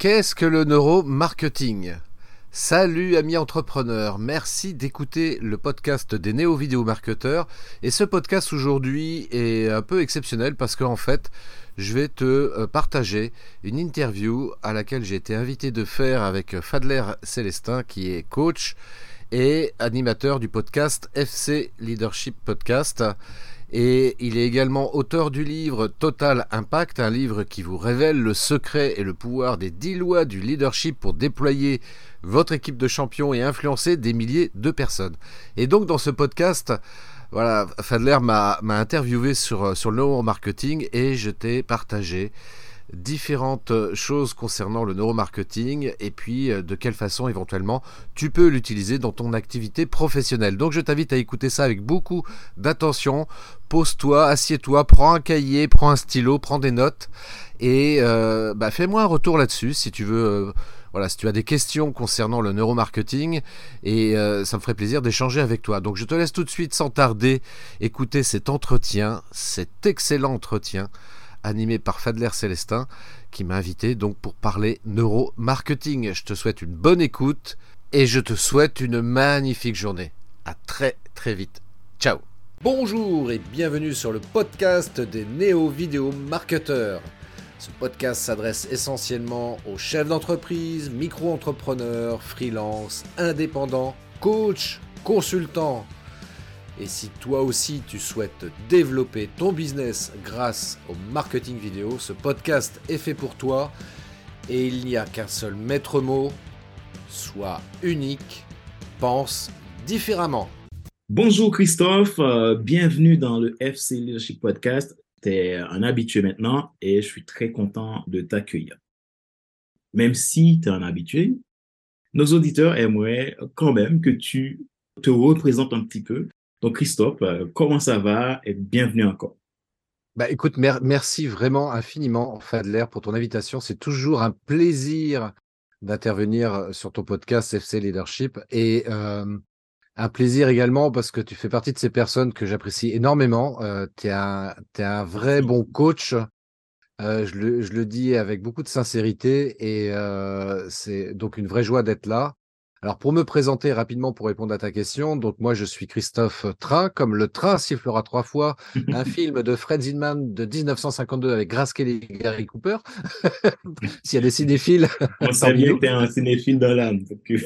Qu'est-ce que le neuromarketing? Salut amis entrepreneurs, merci d'écouter le podcast des néo-vidéo marketeurs. Et ce podcast aujourd'hui est un peu exceptionnel parce qu'en fait, je vais te euh, partager une interview à laquelle j'ai été invité de faire avec Fadler Célestin qui est coach et animateur du podcast FC Leadership Podcast. Et il est également auteur du livre Total Impact, un livre qui vous révèle le secret et le pouvoir des 10 lois du leadership pour déployer votre équipe de champions et influencer des milliers de personnes. Et donc dans ce podcast, voilà, Fadler m'a interviewé sur, sur le neuromarketing et je t'ai partagé différentes choses concernant le neuromarketing et puis euh, de quelle façon éventuellement tu peux l'utiliser dans ton activité professionnelle. Donc je t'invite à écouter ça avec beaucoup d'attention. Pose-toi, assieds-toi, prends un cahier, prends un stylo, prends des notes et euh, bah, fais-moi un retour là-dessus si tu veux. Euh, voilà, si tu as des questions concernant le neuromarketing, et ça me ferait plaisir d'échanger avec toi. Donc je te laisse tout de suite sans tarder écouter cet entretien, cet excellent entretien animé par Fadler Célestin, qui m'a invité donc pour parler neuromarketing. Je te souhaite une bonne écoute et je te souhaite une magnifique journée. À très très vite. Ciao. Bonjour et bienvenue sur le podcast des néo-vidéo marketeurs. Ce podcast s'adresse essentiellement aux chefs d'entreprise, micro-entrepreneurs, freelance, indépendants, coachs, consultants et si toi aussi tu souhaites développer ton business grâce au marketing vidéo, ce podcast est fait pour toi. Et il n'y a qu'un seul maître mot, sois unique, pense différemment. Bonjour Christophe, euh, bienvenue dans le FC Leadership Podcast. Tu es un habitué maintenant et je suis très content de t'accueillir. Même si tu es un habitué, nos auditeurs aimeraient quand même que tu te représentes un petit peu donc, Christophe, euh, comment ça va et bienvenue encore. Bah, écoute, merci vraiment infiniment, Fadler, pour ton invitation. C'est toujours un plaisir d'intervenir sur ton podcast FC Leadership et euh, un plaisir également parce que tu fais partie de ces personnes que j'apprécie énormément. Euh, tu es, un vrai bon coach. je, le, je, le, dis avec beaucoup de sincérité et c'est donc une vraie joie d'être là. Alors pour me présenter rapidement pour répondre à ta question, donc moi je suis Christophe Train, comme le train sifflera trois fois, un film de Fred Zinman de 1952 avec Grace Kelly et Gary Cooper. S'il y a des cinéphiles. On sait bien que tu es un cinéphile dans l'âme.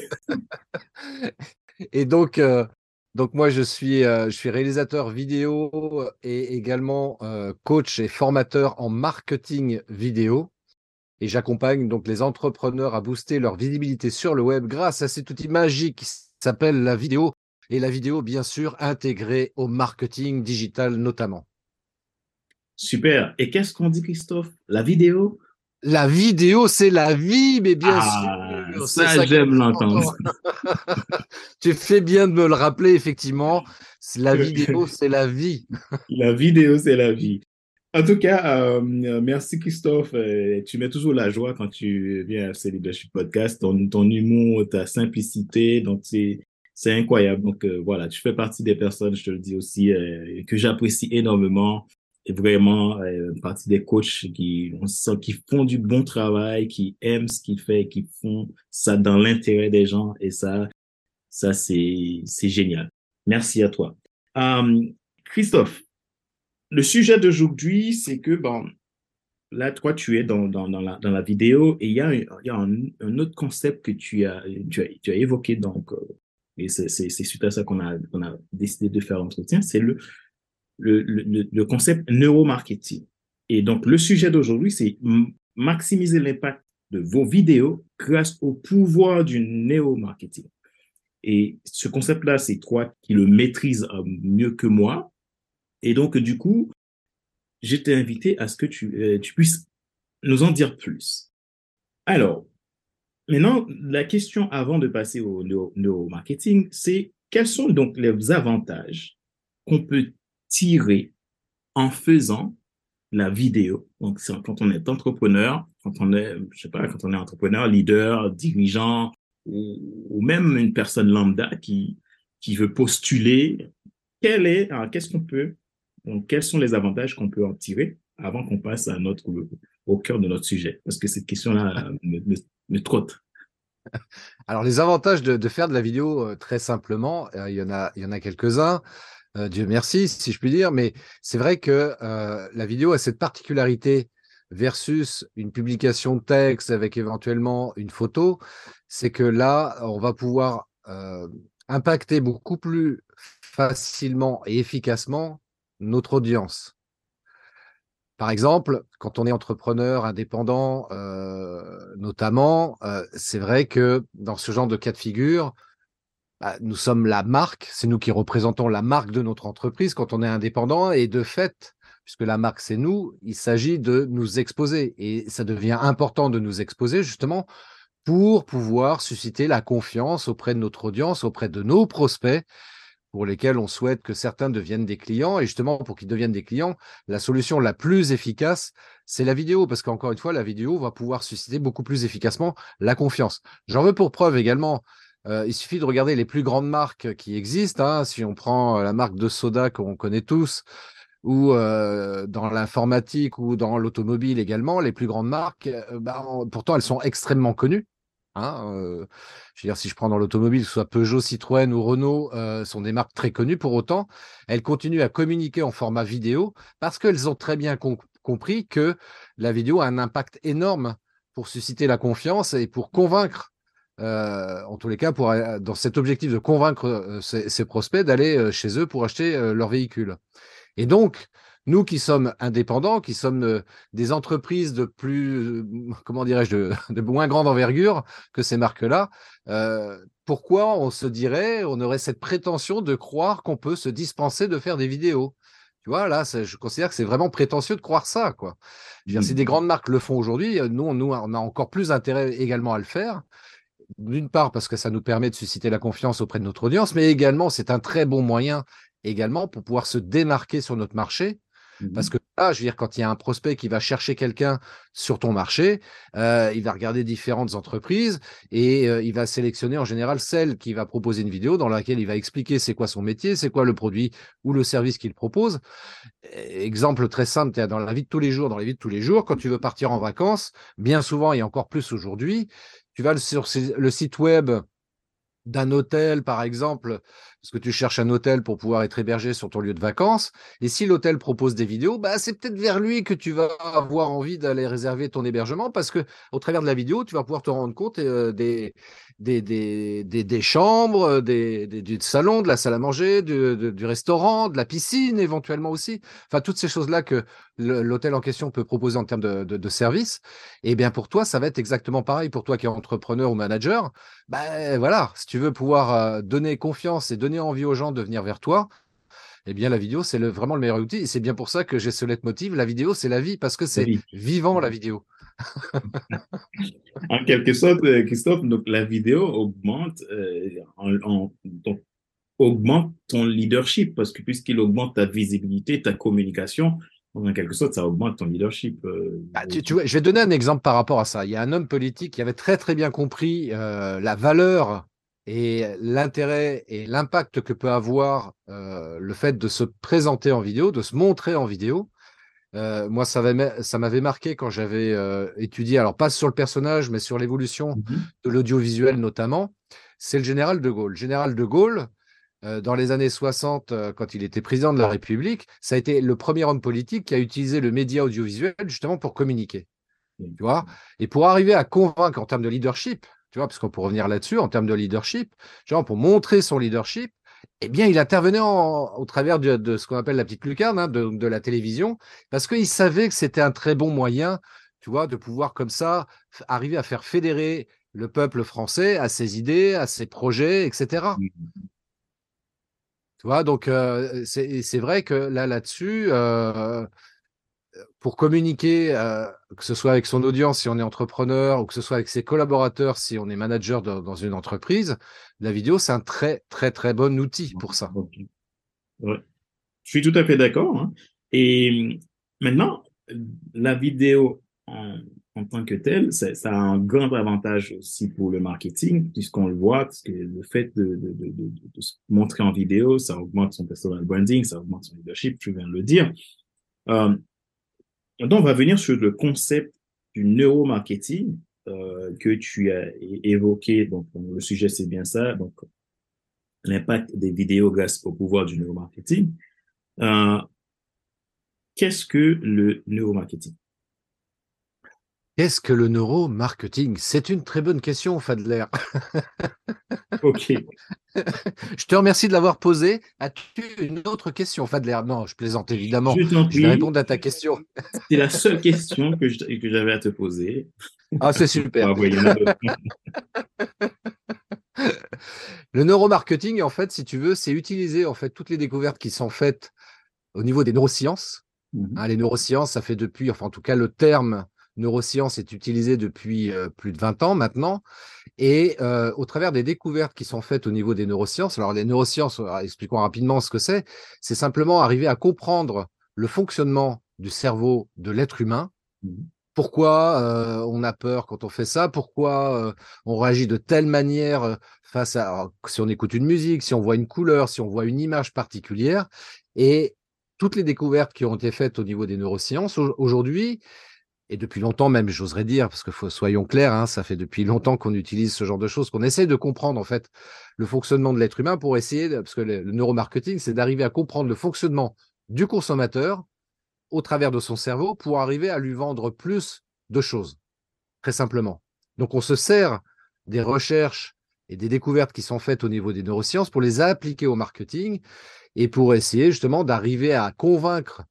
et donc, euh, donc moi je suis, euh, je suis réalisateur vidéo et également euh, coach et formateur en marketing vidéo et j'accompagne donc les entrepreneurs à booster leur visibilité sur le web grâce à cet outil magique qui s'appelle la vidéo et la vidéo bien sûr intégrée au marketing digital notamment. Super. Et qu'est-ce qu'on dit Christophe? La vidéo? La vidéo, c'est la vie, mais bien ah, sûr. Ça, j'aime l'entendre. tu fais bien de me le rappeler, effectivement. La vidéo, c'est la vie. la vidéo, c'est la vie. En tout cas, euh, merci Christophe. Euh, tu mets toujours la joie quand tu viens à ce Leadership Podcast. Ton, ton humour, ta simplicité, donc c'est incroyable. Donc euh, voilà, tu fais partie des personnes, je te le dis aussi, que j'apprécie énormément. Et vraiment partie des coachs qui, qui font du bon travail, qui aiment ce qu'ils font, qui font ça dans l'intérêt des gens. Et ça, ça c'est c'est génial. Merci à toi. Christophe, le sujet d'aujourd'hui, c'est que, bon, là, toi, tu es dans, dans, la, dans la vidéo et il y a, un, y a un, autre concept que tu as, tu as, tu as évoqué, donc, euh, et c'est suite à ça qu'on a, qu'on a décidé de faire l'entretien, c'est le, le, le, le concept neuromarketing. Et donc, le sujet d'aujourd'hui, c'est maximiser l'impact de vos vidéos grâce au pouvoir du neuromarketing. Et ce concept-là, c'est toi qui le maîtrises euh, mieux que moi. Et donc, du coup, je t'ai invité à ce que tu, euh, tu puisses nous en dire plus. Alors, maintenant, la question avant de passer au neuromarketing, c'est quels sont donc les avantages qu'on peut tirer en faisant la vidéo? Donc, quand on est entrepreneur, quand on est, je sais pas, quand on est entrepreneur, leader, dirigeant, ou, même une personne lambda qui, qui veut postuler, est, qu'est-ce qu'on peut donc, quels sont les avantages qu'on peut en tirer avant qu'on passe à notre, au cœur de notre sujet, parce que cette question-là me, me, trotte. Alors, les avantages de, faire de la vidéo, très simplement, il y en a, il y en a quelques-uns. Dieu merci, si je puis dire, mais c'est vrai que la vidéo a cette particularité versus une publication de texte avec éventuellement une photo, c'est que là, on va pouvoir impacter beaucoup plus facilement et efficacement notre audience. Par exemple, quand on est entrepreneur indépendant, notamment, c'est vrai que dans ce genre de cas de figure, bah, nous sommes la marque, c'est nous qui représentons la marque de notre entreprise quand on est indépendant et de fait, puisque la marque c'est nous, il s'agit de nous exposer et ça devient important de nous exposer justement pour pouvoir susciter la confiance auprès de notre audience, auprès de nos prospects pour lesquels on souhaite que certains deviennent des clients. Et justement, pour qu'ils deviennent des clients, la solution la plus efficace, c'est la vidéo, parce qu'encore une fois, la vidéo va pouvoir susciter beaucoup plus efficacement la confiance. J'en veux pour preuve également euh, il suffit de regarder les plus grandes marques qui existent. Hein. Si on prend euh, la marque de soda qu'on connaît tous, ou euh, dans l'informatique ou dans l'automobile également, les plus grandes marques, bah, pourtant elles sont extrêmement connues. Hein, je veux dire, si je prends dans l'automobile, que ce soit Peugeot, Citroën ou Renault, sont des marques très connues. Pour autant, elles continuent à communiquer en format vidéo parce qu'elles ont très bien compris que la vidéo a un impact énorme pour susciter la confiance et pour convaincre en tous les cas, pour, dans cet objectif de convaincre ces, prospects d'aller chez eux pour acheter leur véhicule. Et donc, nous qui sommes indépendants, qui sommes des entreprises de plus, comment dirais-je, de, moins grande envergure que ces marques-là, pourquoi on se dirait, on aurait cette prétention de croire qu'on peut se dispenser de faire des vidéos? Tu vois, là, je considère que c'est vraiment prétentieux de croire ça, quoi. si mmh. des grandes marques le font aujourd'hui, nous, nous, on a encore plus intérêt également à le faire d'une part parce que ça nous permet de susciter la confiance auprès de notre audience, mais également c'est un très bon moyen également pour pouvoir se démarquer sur notre marché parce mmh que là, je veux dire, quand il y a un prospect qui va chercher quelqu'un sur ton marché, euh, il va regarder différentes entreprises et euh, il va sélectionner en général celle qui va proposer une vidéo dans laquelle il va expliquer c'est quoi son métier, c'est quoi le produit ou le service qu'il propose. Exemple très simple, dans la vie de tous les jours, dans la vie de tous les jours, quand tu veux partir en vacances, bien souvent et encore plus aujourd'hui, tu vas sur le site web d'un hôtel, par exemple, parce que tu cherches un hôtel pour pouvoir être hébergé sur ton lieu de vacances. Et si l'hôtel propose des vidéos, bah, c'est peut-être vers lui que tu vas avoir envie d'aller réserver ton hébergement parce que au travers de la vidéo, tu vas pouvoir te rendre compte euh, des, des, des, des, chambres, des, du salon, de la salle à manger, du, restaurant, de la piscine éventuellement aussi. Enfin, toutes ces choses-là que l'hôtel en question peut proposer en termes de, de, services. Et bien pour toi, ça va être exactement pareil. Pour toi qui es entrepreneur ou manager, ben voilà, si tu veux pouvoir euh, donner confiance et donner envie aux gens de venir vers toi, eh bien la vidéo, c'est le, vraiment le meilleur outil. Et c'est bien pour ça que j'ai ce leitmotiv. La vidéo, c'est la vie parce que c'est vivant la vidéo. en quelque sorte, euh, Christophe, donc la vidéo augmente, euh, augmente ton leadership parce que puisqu'il augmente ta visibilité, ta communication, en quelque sorte, ça augmente ton leadership. Euh, bah, tu, vois, je vais donner un exemple par rapport à ça. Il y a un homme politique qui avait très très bien compris la valeur et l'intérêt et l'impact que peut avoir le fait de se présenter en vidéo, de se montrer en vidéo. Euh, moi, ça m'avait marqué quand j'avais euh, étudié, alors pas sur le personnage, mais sur l'évolution mmh de l'audiovisuel notamment. C'est le général de Gaulle. Général de Gaulle, euh, dans les années 60, quand il était président de la République, ça a été le premier homme politique qui a utilisé le média audiovisuel justement pour communiquer. Tu vois? Et pour arriver à convaincre en termes de leadership, tu vois, parce qu'on peut revenir là-dessus, en termes de leadership, genre pour montrer son leadership, eh bien, il intervenait au travers de, ce qu'on appelle la petite lucarne hein, de, la télévision, parce qu'il savait que c'était un très bon moyen, tu vois, de pouvoir comme ça arriver à faire fédérer le peuple français à ses idées, à ses projets, etc. Mmh. Tu vois, donc euh, c'est vrai que là, là-dessus, euh, pour communiquer, euh, que ce soit avec son audience si on est entrepreneur ou que ce soit avec ses collaborateurs si on est manager dans une entreprise, la vidéo, c'est un très, très, très bon outil pour ça. Je suis tout à fait d'accord. Hein. Et maintenant, la vidéo en, tant que telle, ça, a un grand avantage aussi pour le marketing, puisqu'on le voit, parce que le fait de, se montrer en vidéo, ça augmente son personal branding, ça augmente son leadership, je viens de le dire. Euh, donc, on va venir sur le concept du neuromarketing euh, que tu as évoqué. Donc, le sujet, c'est bien ça. Donc, l'impact des vidéos grâce au pouvoir du neuromarketing. Euh, Qu'est-ce que le neuromarketing? Qu'est-ce que le neuromarketing? C'est une très bonne question, Fadler. ok. je te remercie de l'avoir posé. As-tu une autre question, Fadler? Non, je plaisante évidemment. Je, vais répondre à ta question. C'est la seule question que j'avais à te poser. Ah, c'est super. le neuromarketing, en fait, si tu veux, c'est utiliser en fait toutes les découvertes qui sont faites au niveau des neurosciences. Mmh hein, les neurosciences, ça fait depuis, enfin en tout cas le terme neurosciences est utilisé depuis plus de 20 ans maintenant. Et au travers des découvertes qui sont faites au niveau des neurosciences, alors les neurosciences, expliquons rapidement ce que c'est, c'est simplement arriver à comprendre le fonctionnement du cerveau de l'être humain. Mmh pourquoi on a peur quand on fait ça? Pourquoi on réagit de telle manière face à si on écoute une musique, si on voit une couleur, si on voit une image particulière? Et toutes les découvertes qui ont été faites au niveau des neurosciences aujourd'hui, et depuis longtemps même, j'oserais dire, parce que soyons clairs, hein, ça fait depuis longtemps qu'on utilise ce genre de choses, qu'on essaie de comprendre en fait le fonctionnement de l'être humain pour essayer, parce que le, neuromarketing, c'est d'arriver à comprendre le fonctionnement du consommateur au travers de son cerveau pour arriver à lui vendre plus de choses, très simplement. Donc on se sert des recherches et des découvertes qui sont faites au niveau des neurosciences pour les appliquer au marketing et pour essayer justement d'arriver à convaincre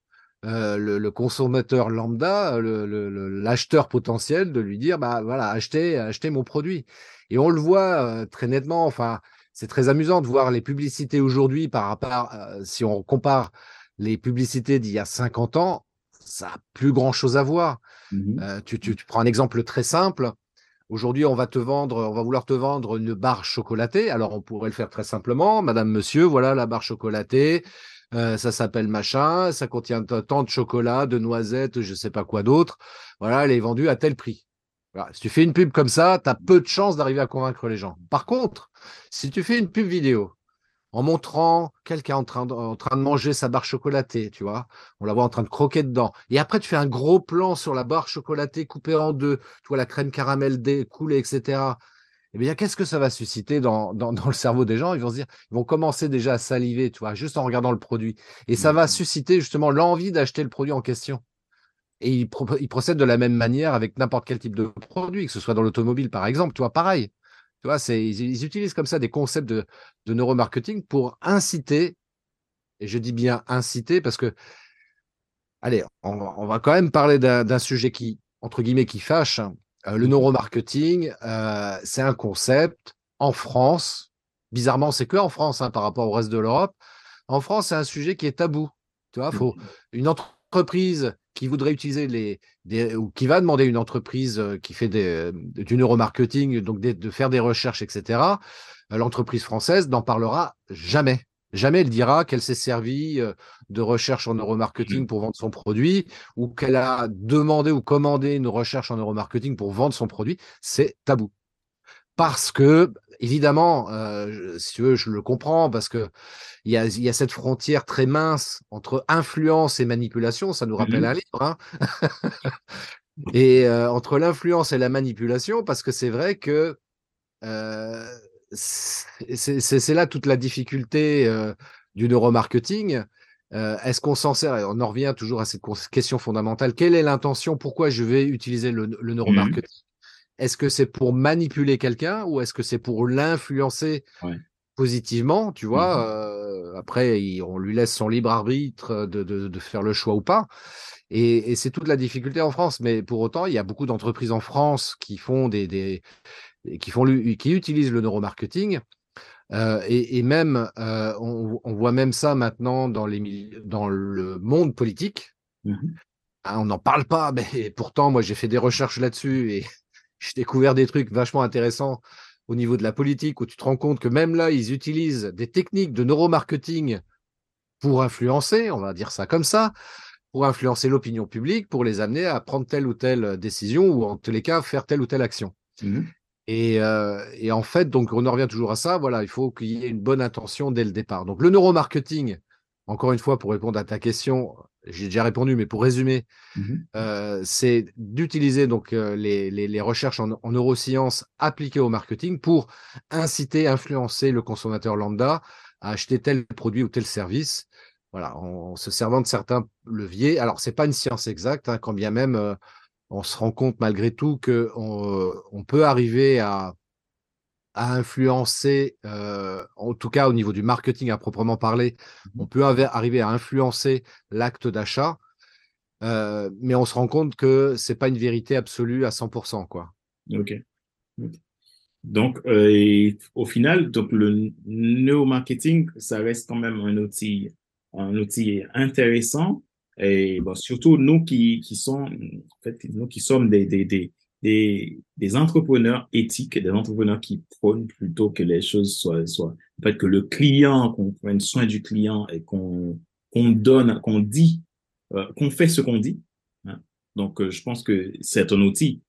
euh, le, consommateur lambda, l'acheteur potentiel, de lui dire bah voilà, achetez, achetez mon produit. Et on le voit euh, très nettement. Enfin, c'est très amusant de voir les publicités aujourd'hui par rapport, euh, si on compare les publicités d'il y a 50 ans, ça n'a plus grand chose à voir. Mmh tu, tu, prends un exemple très simple. Aujourd'hui, on va te vendre, on va vouloir te vendre une barre chocolatée. Alors, on pourrait le faire très simplement. Madame, monsieur, voilà la barre chocolatée. Euh, ça s'appelle machin, ça contient tant de chocolat, de noisettes, je sais pas quoi d'autre. Voilà, elle est vendue à tel prix. Si tu fais une pub comme ça, tu as peu de chances d'arriver à convaincre les gens. Par contre, si tu fais une pub vidéo en montrant quelqu'un en train, de, en train de manger sa barre chocolatée, tu vois, on la voit en train de croquer dedans, et après tu fais un gros plan sur la barre chocolatée coupée en deux, tu vois la crème caramel découlée, etc eh bien, qu'est-ce que ça va susciter dans, le cerveau des gens? Ils vont se dire, ils vont commencer déjà à saliver, tu vois, juste en regardant le produit. Et ça va mmh. susciter justement l'envie d'acheter le produit en question. Et ils, procèdent de la même manière avec n'importe quel type de produit, que ce soit dans l'automobile, par exemple, tu vois, pareil. Tu vois, ils, ils, utilisent comme ça des concepts de, neuromarketing pour inciter, et je dis bien inciter parce que, allez, on, on va quand même parler d'un sujet qui, entre guillemets, qui fâche, hein. Euh, le neuromarketing, euh, c'est un concept en France. Bizarrement, c'est que en France hein, par rapport au reste de l'Europe. En France, c'est un sujet qui est tabou. Tu vois, faut une entreprise qui voudrait utiliser les, ou qui va demander une entreprise euh, qui fait du neuromarketing, donc de faire des recherches, etc. L'entreprise française n'en parlera jamais. Jamais elle dira qu'elle s'est servie euh, de recherche en neuromarketing pour vendre son produit ou qu'elle a demandé ou commandé une recherche en neuromarketing pour vendre son produit. C'est tabou. Parce que, évidemment, euh, si tu veux, je le comprends, parce que il y a, cette frontière très mince entre influence et manipulation. Ça nous rappelle mmh un livre. Hein et euh, entre l'influence et la manipulation, parce que c'est vrai que c'est là toute la difficulté euh, du neuromarketing. Euh, est-ce qu'on s'en sert? On en revient toujours à cette question fondamentale. Quelle est l'intention? Pourquoi je vais utiliser le, mmh neuromarketing? Est-ce que c'est pour manipuler quelqu'un ou est-ce que c'est pour l'influencer positivement Tu vois, mmh euh, après, on lui laisse son libre arbitre de, faire le choix ou pas. Et, c'est toute la difficulté en France. Mais pour autant, il y a beaucoup d'entreprises en France qui font des, qui, font, qui utilisent le neuromarketing. Euh, et, même, euh, on, voit même ça maintenant dans, les, dans le monde politique. Mmh ah, on n'en parle pas, mais pourtant, moi, j'ai fait des recherches là-dessus et j'ai découvert des trucs vachement intéressants au niveau de la politique où tu te rends compte que même là, ils utilisent des techniques de neuromarketing pour influencer, on va dire ça comme ça, pour influencer l'opinion publique, pour les amener à prendre telle ou telle décision ou en tous les cas faire telle ou telle action. Mmh euh, et, en fait, donc on en revient toujours à ça. Voilà, il faut qu'il y ait une bonne intention dès le départ. Donc le neuromarketing, encore une fois, pour répondre à ta question, j'ai déjà répondu, mais pour résumer, Mhm. euh, c'est d'utiliser donc euh, les, les- les recherches en, en neurosciences appliquées au marketing pour inciter, influencer le consommateur lambda à acheter tel produit ou tel service. Voilà, en, en se servant de certains leviers. Alors, c'est pas une science exacte, hein, quand bien même euh, on se rend compte malgré tout que on, on peut arriver à, à influencer, euh, en tout cas au niveau du marketing à proprement parler, on peut arriver à influencer l'acte d'achat, euh, mais on se rend compte que c'est pas une vérité absolue à 100%, quoi. OK. Donc, euh, et au final, donc le neuromarketing, ça reste quand même un outil, un outil intéressant. Et bon, surtout nous qui, qui sont, en fait, nous qui sommes des, des, des, des, des entrepreneurs éthiques, des entrepreneurs qui prônent plutôt que les choses soient, soient, en fait, que le client, qu'on prenne soin du client et qu'on, qu'on donne, qu'on dit, euh, qu'on fait ce qu'on dit. hein. Donc, euh, je pense que c'est un outil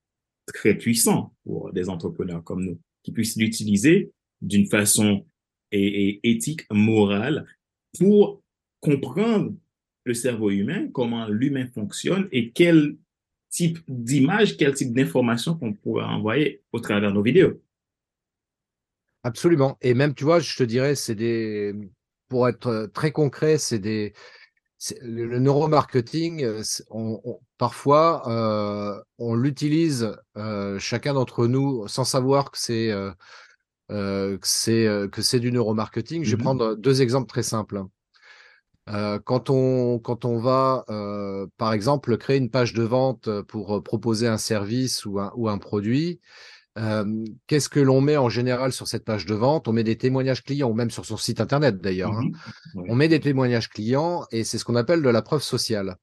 très puissant pour des entrepreneurs comme nous, qui puissent l'utiliser d'une façon et, et éthique, morale, pour comprendre le cerveau humain, comment l'humain fonctionne et quel type d'image, quel type d'information qu'on pourrait envoyer au travers de nos vidéos. Absolument. Et même, tu vois, je te dirais, c'est des, pour être très concret, c'est des, le, neuromarketing, euh, c'est- on, on- parfois, euh, on l'utilise euh, chacun d'entre nous sans savoir que c'est euh, que c'est du neuromarketing. Je vais Mhm. prendre deux exemples très simples. Euh, quand on quand on va, euh, par exemple, créer une page de vente pour euh, proposer un service ou un, ou un produit, euh, qu'est-ce que l'on met en général sur cette page de vente? On met des témoignages clients, ou même sur son site internet d'ailleurs. hein. Ouais. On met des témoignages clients et c'est ce qu'on appelle de la preuve sociale.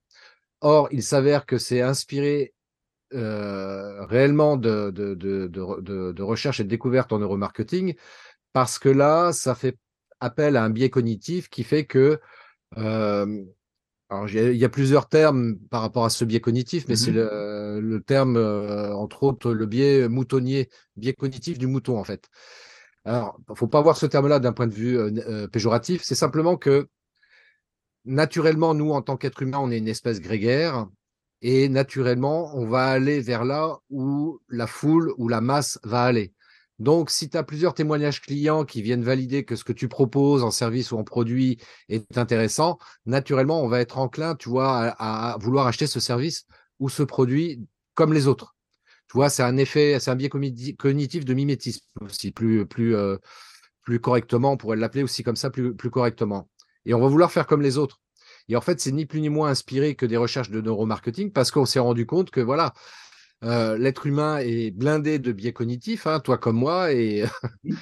Or, il s'avère que c'est inspiré euh, réellement de, de, de, de, de, de recherche et de découverte en neuromarketing parce que là, ça fait appel à un biais cognitif qui fait que euh, alors, il y, a, il y a plusieurs termes par rapport à ce biais cognitif, mais c'est Mhm. le, le terme, euh, entre autres, le biais moutonnier, biais cognitif du mouton, en fait. Alors, il ne faut pas voir ce terme-là d'un point de vue euh, euh, péjoratif, c'est simplement que naturellement, nous, en tant qu'être humain, on est une espèce grégaire, et naturellement, on va aller vers là où la foule ou la masse va aller. Donc, si tu as plusieurs témoignages clients qui viennent valider que ce que tu proposes en service ou en produit est intéressant, naturellement, on va être enclin, tu vois, à, vouloir acheter ce service ou ce produit comme les autres. Tu vois, c'est un effet, c'est un biais cognitif de mimétisme aussi, euh, plus correctement, on pourrait l'appeler aussi comme ça, plus, plus correctement. Et on va vouloir faire comme les autres. Et en fait, c'est ni plus ni moins inspiré que des recherches de neuromarketing parce qu'on s'est rendu compte que voilà, euh, l'être humain est blindé de biais cognitifs, hein, toi comme moi, et,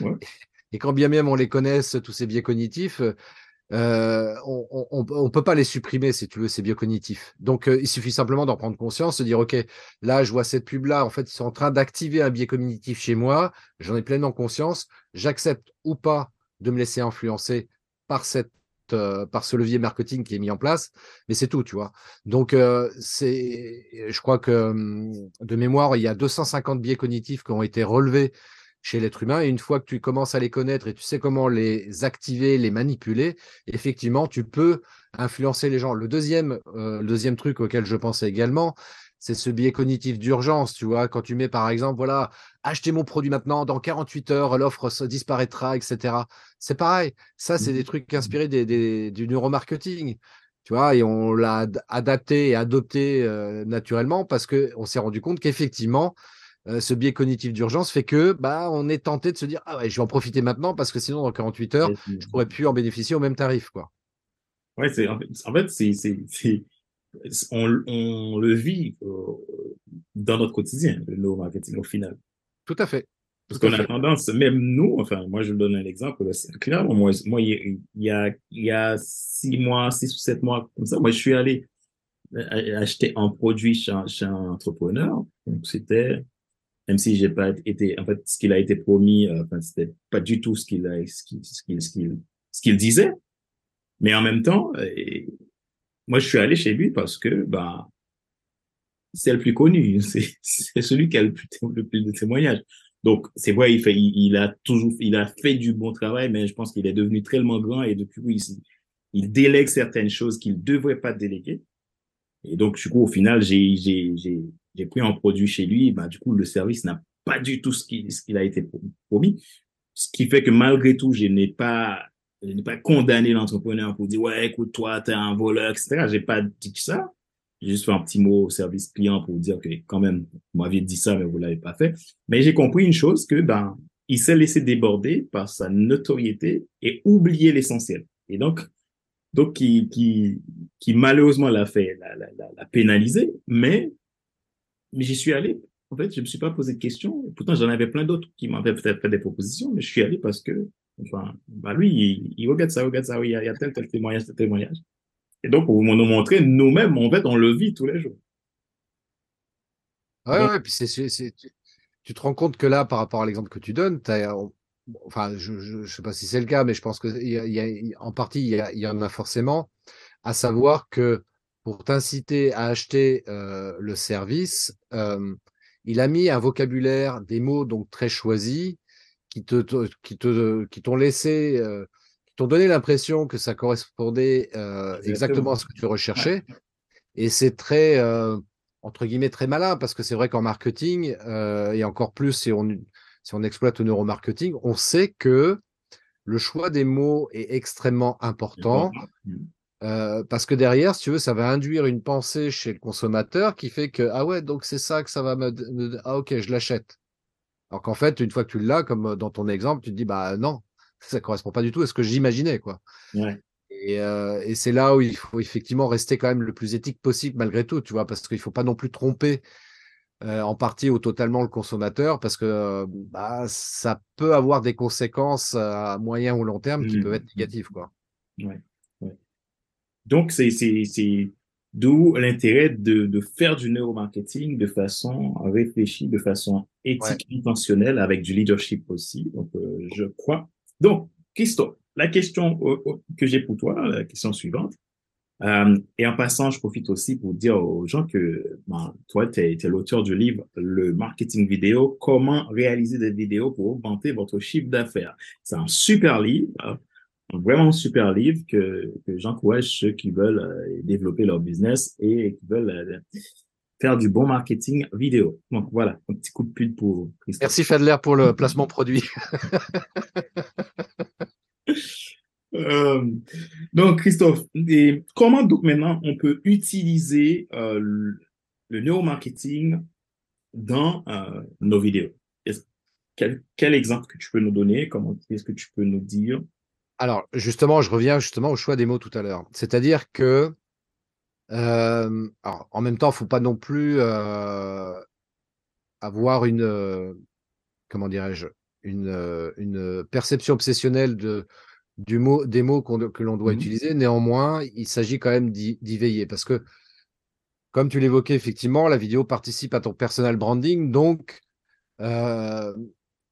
Ouais. et quand bien même on les connaisse, tous ces biais cognitifs, euh, on ne peut pas les supprimer, si tu veux, ces biais cognitifs. Donc, euh, il suffit simplement d'en prendre conscience, de dire, OK, là, je vois cette pub-là, en fait, ils sont en train d'activer un biais cognitif chez moi, j'en ai pleinement conscience, j'accepte ou pas de me laisser influencer par cette euh, par ce levier marketing qui est mis en place, mais c'est tout, tu vois. Donc, euh, je crois que hum, de mémoire, il y a 250 biais cognitifs qui ont été relevés chez l'être humain. Et une fois que tu commences à les connaître et tu sais comment les activer, les manipuler, effectivement, tu peux influencer les gens. Le deuxième, euh, le deuxième truc auquel je pensais également, c'est ce biais cognitif d'urgence. Tu vois, quand tu mets par exemple, voilà, achetez mon produit maintenant, dans 48 heures, l'offre disparaîtra, etc. C'est pareil. Ça, c'est des trucs inspirés des, des- du neuromarketing. Tu vois, et on l'a ad- adapté et adopté euh, naturellement parce qu'on s'est rendu compte qu'effectivement, euh, ce biais cognitif d'urgence fait que bah, on est tenté de se dire Ah ouais, je vais en profiter maintenant parce que sinon, dans 48 heures, je pourrais plus en bénéficier au même tarif. Quoi. Ouais, c'est, en fait, en fait, c'est- on, on le vit euh, dans notre quotidien, le neuromarketing au final. Tout à fait. Parce qu'on a tendance, même nous, enfin, moi, je donne un exemple, c'est clair, moi, moi, il y a, il y a six mois, six ou sept mois, comme ça, moi, je suis allé euh, acheter un produit chez un, chez un entrepreneur. Donc, c'était, même si j'ai pas été, en fait, ce qu'il a été promis, euh, enfin, c'était pas du tout ce qu'il a, ce qu'il, ce qu'il, ce qu'il, ce qu'il disait. Mais en même temps, moi, je suis allé chez lui parce que, bah, c'est le plus connu. C'est, celui qui a le plus, de témoignages. Donc, c'est vrai, il a toujours, il a fait du bon travail, mais je pense qu'il est devenu tellement grand et depuis, il, il délègue certaines choses qu'il ne devrait pas déléguer. Et donc, du coup, au final, j'ai, pris un produit chez lui. Bah, du coup, le service n'a pas du tout ce qu'il a été promis. Ce qui fait que malgré tout, je n'ai pas, je n'ai pas condamné l'entrepreneur pour dire, ouais, écoute, toi, t'es un voleur, etc. J'ai pas dit ça. J'ai juste fait un petit mot au service client pour dire que quand même, vous m'aviez dit ça, mais vous l'avez pas fait. Mais j'ai compris une chose que, ben, il s'est laissé déborder par sa notoriété et oublier l'essentiel. Et donc, donc qui, qui, qui malheureusement l'a fait, l'a, la la pénalisé, mais, mais j'y suis allé. En fait, je me suis pas posé de questions. Pourtant, j'en avais plein d'autres qui m'avaient peut-être fait des propositions, mais je suis allé parce que, enfin, bah lui, il, il regarde ça, regarde ça, il y a, il y a tel, tel témoignage, tel témoignage. Et donc, pour nous montrer, nous-mêmes, en fait, on le vit tous les jours. Ouais, ouais, puis c'est, tu, tu, te rends compte que là, par rapport à l'exemple que tu donnes, as, enfin, je ne sais pas si c'est le cas, mais je pense que y a, y a, en partie, il y, y, en a forcément, à savoir que pour t'inciter à acheter euh, le service, euh, il a mis un vocabulaire, des mots donc très choisis, qui te, qui te, qui t'ont laissé, euh, qui t'ont donné l'impression que ça correspondait euh, exactement à ce que tu recherchais. Et c'est très, euh, entre guillemets, très malin parce que c'est vrai qu'en marketing, et encore plus si on, si on exploite le neuromarketing, on sait que le choix des mots est extrêmement important. Euh, parce que derrière, si tu veux, ça va induire une pensée chez le consommateur qui fait que ah ouais, donc c'est ça que ça va me... ah ok, je l'achète. Alors qu'en fait, une fois que tu l'as, comme dans ton exemple, tu te dis bah non, ça correspond pas du tout à ce que j'imaginais quoi. Ouais. Et, euh, et c'est là où il faut effectivement rester quand même le plus éthique possible malgré tout, tu vois, parce qu'il faut pas non plus tromper euh, en partie ou totalement le consommateur parce que bah, ça peut avoir des conséquences à moyen ou long terme qui mmh. peuvent être négatives. Quoi. Ouais, ouais. Donc, c'est d'où l'intérêt de, de, faire du neuromarketing de façon réfléchie, de façon éthique, ouais. intentionnelle, avec du leadership aussi. Donc, euh, je crois. Donc, Christophe, la question que j'ai pour toi, la question suivante, euh, et en passant, je profite aussi pour dire aux gens que ben, toi, tu es, es l'auteur du livre Le marketing vidéo, comment réaliser des vidéos pour augmenter votre chiffre d'affaires. C'est un super livre, vraiment super livre que, que j'encourage ceux qui veulent euh, développer leur business et qui veulent euh, faire du bon marketing vidéo. Donc voilà, un petit coup de pub pour Christophe. Merci Fadler pour le placement produit. Euh, donc, Christophe, et comment donc maintenant on peut utiliser le neuromarketing dans nos vidéos? Quel, quel, exemple que tu peux nous donner? Comment est-ce que tu peux nous dire? Alors, justement, je reviens justement au choix des mots tout à l'heure. C'est-à-dire que, euh, alors, en même temps, il ne faut pas non plus euh, avoir une, comment dirais-je, une, une perception obsessionnelle de du mot, des mots que l'on doit mmh. utiliser. Néanmoins, il s'agit quand même d'y veiller parce que, comme tu l'évoquais, effectivement, la vidéo participe à ton personal branding. Donc, euh,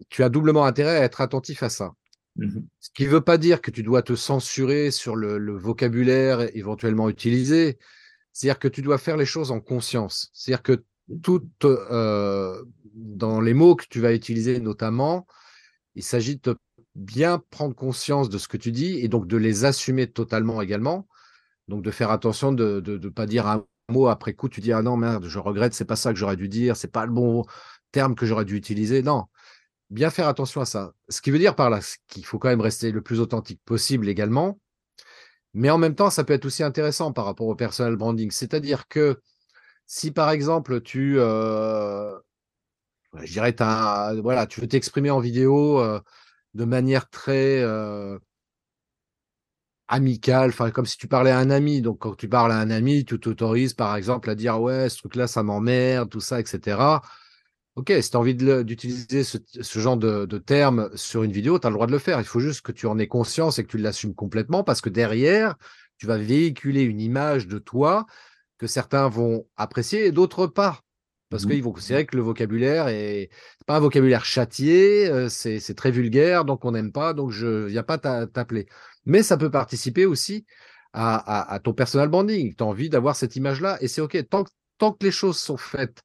tu as doublement intérêt à être attentif à ça. Mmh. Ce qui ne veut pas dire que tu dois te censurer sur le, vocabulaire éventuellement utilisé. C'est-à-dire que tu dois faire les choses en conscience. C'est-à-dire que tout, euh, dans les mots que tu vas utiliser notamment, il s'agit de bien prendre conscience de ce que tu dis et donc de les assumer totalement également. Donc de faire attention de ne pas dire un mot après coup, tu dis ah non merde, je regrette, c'est pas ça que j'aurais dû dire, c'est pas le bon terme que j'aurais dû utiliser. Non, bien faire attention à ça. Ce qui veut dire par là qu'il faut quand même rester le plus authentique possible également. Mais en même temps, ça peut être aussi intéressant par rapport au personal branding. C'est-à-dire que si par exemple tu, euh, je dirais, voilà, tu veux t'exprimer en vidéo, euh, de manière très euh, amicale, enfin comme si tu parlais à un ami. Donc quand tu parles à un ami, tu t'autorises par exemple à dire ouais, ce truc-là, ça m'emmerde, tout ça, etc. Ok, si tu as envie d'utiliser ce, ce, genre de, de termes sur une vidéo, tu as le droit de le faire. Il faut juste que tu en aies conscience et que tu l'assumes complètement parce que derrière, tu vas véhiculer une image de toi que certains vont apprécier et d'autres pas. Parce mmh qu'ils vont considérer que le vocabulaire est pas un vocabulaire châtié, euh, c'est très vulgaire, donc on n'aime pas, donc je ne viens pas t'appeler. Mais ça peut participer aussi à, à, à ton personal branding. Tu as envie d'avoir cette image-là, et c'est OK. Tant, tant que les choses sont faites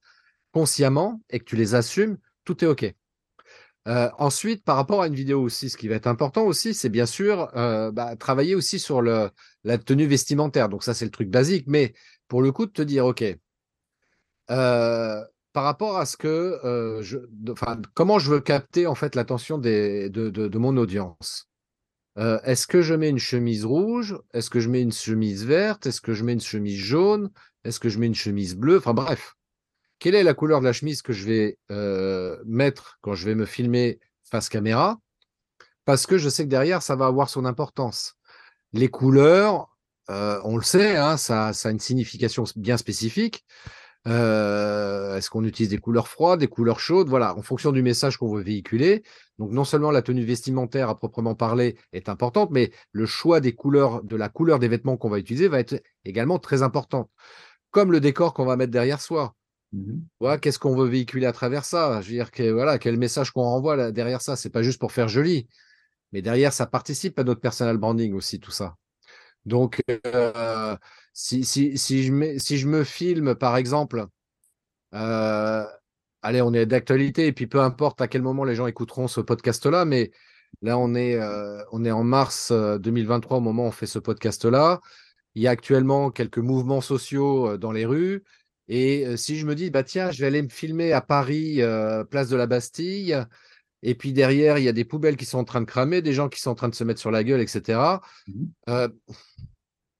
consciemment et que tu les assumes, tout est OK. Euh, ensuite, par rapport à une vidéo aussi, ce qui va être important aussi, c'est bien sûr euh, bah, travailler aussi sur la tenue vestimentaire. Donc ça, c'est le truc basique, mais pour le coup, de te dire, OK, euh, par rapport à ce que, comment je veux capter en fait l'attention de, de, mon audience? Est-ce que je mets une chemise rouge? Est-ce que je mets une chemise verte? Est-ce que je mets une chemise jaune? Est-ce que je mets une chemise bleue? Enfin bref, quelle est la couleur de la chemise que je vais euh, mettre quand je vais me filmer face caméra? Parce que je sais que derrière, ça va avoir son importance. Les couleurs, euh, on le sait, hein, ça, a une signification bien spécifique. Euh, est-ce qu'on utilise des couleurs froides, des couleurs chaudes? Voilà, en fonction du message qu'on veut véhiculer. Donc, non seulement la tenue vestimentaire à proprement parler est importante, mais le choix des couleurs, de la couleur des vêtements qu'on va utiliser va être également très important. Comme le décor qu'on va mettre derrière soi. Mmh qu'est-ce qu'on veut véhiculer à travers ça? Je veux dire, que, voilà, quel message qu'on renvoie là, derrière ça? C'est pas juste pour faire joli, mais derrière, ça participe à notre personal branding aussi, tout ça. Donc, euh, si, je me filme, par exemple, euh, allez, on est d'actualité, et puis peu importe à quel moment les gens écouteront ce podcast-là, mais là, on est, euh, on est en mars 2023 au moment où on fait ce podcast-là. Il y a actuellement quelques mouvements sociaux dans les rues. Et si je me dis, bah tiens, je vais aller me filmer à Paris, place de la Bastille, et puis derrière, il y a des poubelles qui sont en train de cramer, des gens qui sont en train de se mettre sur la gueule, etc. Mmh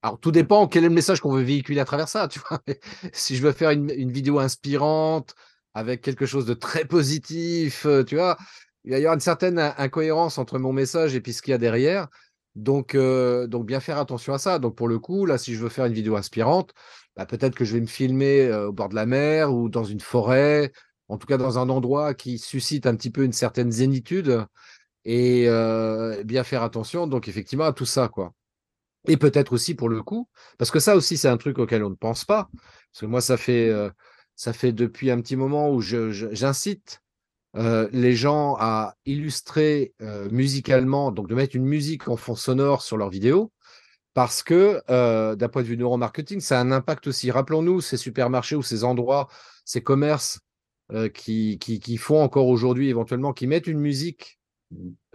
alors, tout dépend quel est le message qu'on veut véhiculer à travers ça. Tu vois? Si je veux faire une, vidéo inspirante, avec quelque chose de très positif, tu vois, il va y avoir une certaine incohérence entre mon message et puis ce qu'il y a derrière. Donc, donc, bien faire attention à ça. Donc, pour le coup, là, si je veux faire une vidéo inspirante, bah, peut-être que je vais me filmer au bord de la mer ou dans une forêt, en tout cas dans un endroit qui suscite un petit peu une certaine zénitude et bien faire attention donc effectivement à tout ça quoi. Et peut-être aussi pour le coup, parce que ça aussi c'est un truc auquel on ne pense pas, parce que moi ça fait ça fait depuis un petit moment où j'incite les gens à illustrer musicalement, donc de mettre une musique en fond sonore sur leurs vidéos, parce que euh, d'un point de vue neuromarketing, ça a un impact aussi. Rappelons-nous ces supermarchés ou ces endroits, ces commerces euh, qui, qui, font encore aujourd'hui éventuellement, qui mettent une musique,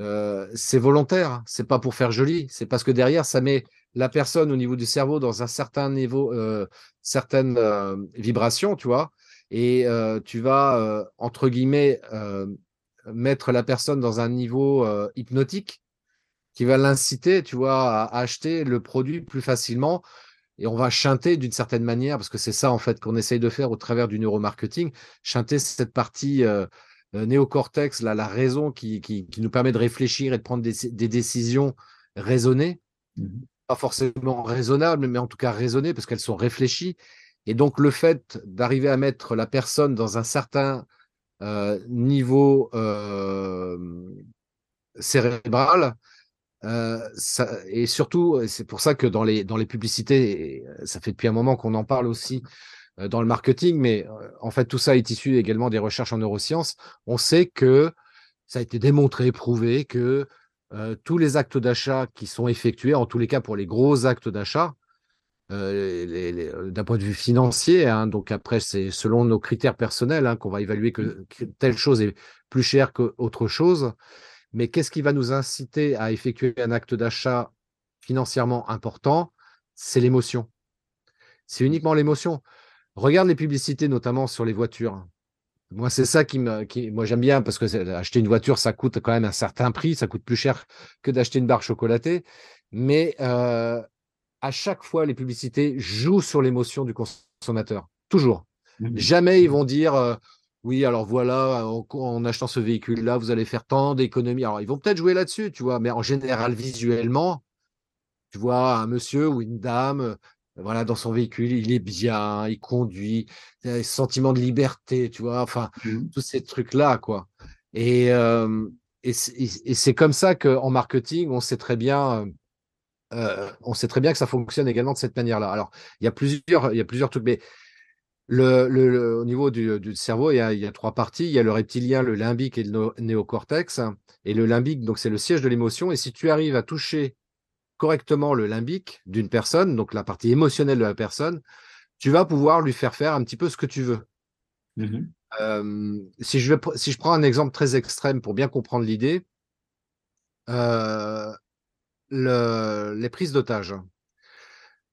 euh, c'est volontaire, c'est pas pour faire joli, c'est parce que derrière, ça met la personne au niveau du cerveau dans un certain niveau, certaines vibrations, tu vois, et tu vas, entre guillemets, mettre la personne dans un niveau hypnotique qui va l'inciter, tu vois, à acheter le produit plus facilement. Et on va chanter d'une certaine manière, parce que c'est ça en fait qu'on essaye de faire au travers du neuromarketing, chanter cette partie euh, euh, néocortex, là, la raison qui, qui, nous permet de réfléchir et de prendre des, décisions raisonnées, mmh pas forcément raisonnables, mais en tout cas raisonnées, parce qu'elles sont réfléchies. Et donc le fait d'arriver à mettre la personne dans un certain euh, niveau cérébral, euh, ça, et surtout, c'est pour ça que dans les, dans les publicités, ça fait depuis un moment qu'on en parle aussi euh, dans le marketing, mais euh, en fait, tout ça est issu également des recherches en neurosciences. On sait que ça a été démontré, prouvé que tous les actes d'achat qui sont effectués, en tous les cas pour les gros actes d'achat, d'un point de vue financier, hein, donc après, c'est selon nos critères personnels hein, qu'on va évaluer que, que, telle chose est plus chère qu'autre chose. Mais qu'est-ce qui va nous inciter à effectuer un acte d'achat financièrement important? C'est l'émotion. C'est uniquement l'émotion. Regarde les publicités, notamment sur les voitures. Moi, c'est ça qui me. Qui, moi, j'aime bien parce que acheter une voiture, ça coûte quand même un certain prix. Ça coûte plus cher que d'acheter une barre chocolatée. Mais euh, à chaque fois, les publicités jouent sur l'émotion du consommateur. Toujours. Mmh Jamais ils vont dire euh, oui, alors voilà, en, achetant ce véhicule-là, vous allez faire tant d'économies. Alors, ils vont peut-être jouer là-dessus, tu vois, mais en général, visuellement, tu vois un monsieur ou une dame, euh, voilà, dans son véhicule, il est bien, il conduit, il a un sentiment de liberté, tu vois, enfin, mmh. tous ces trucs-là, quoi. Et, et c'est comme ça qu'en marketing, on sait très bien. Euh, on sait très bien que ça fonctionne également de cette manière-là. Alors, il y a plusieurs, il y a plusieurs trucs, mais le, au niveau du, cerveau, il y, a, trois parties. Il y a le reptilien, le limbique et le néocortex. Et le limbique, donc c'est le siège de l'émotion. Et si tu arrives à toucher correctement le limbique d'une personne, donc la partie émotionnelle de la personne, tu vas pouvoir lui faire faire un petit peu ce que tu veux. Mmh Euh, si, je vais, si je prends un exemple très extrême pour bien comprendre l'idée, euh, le, les prises d'otages.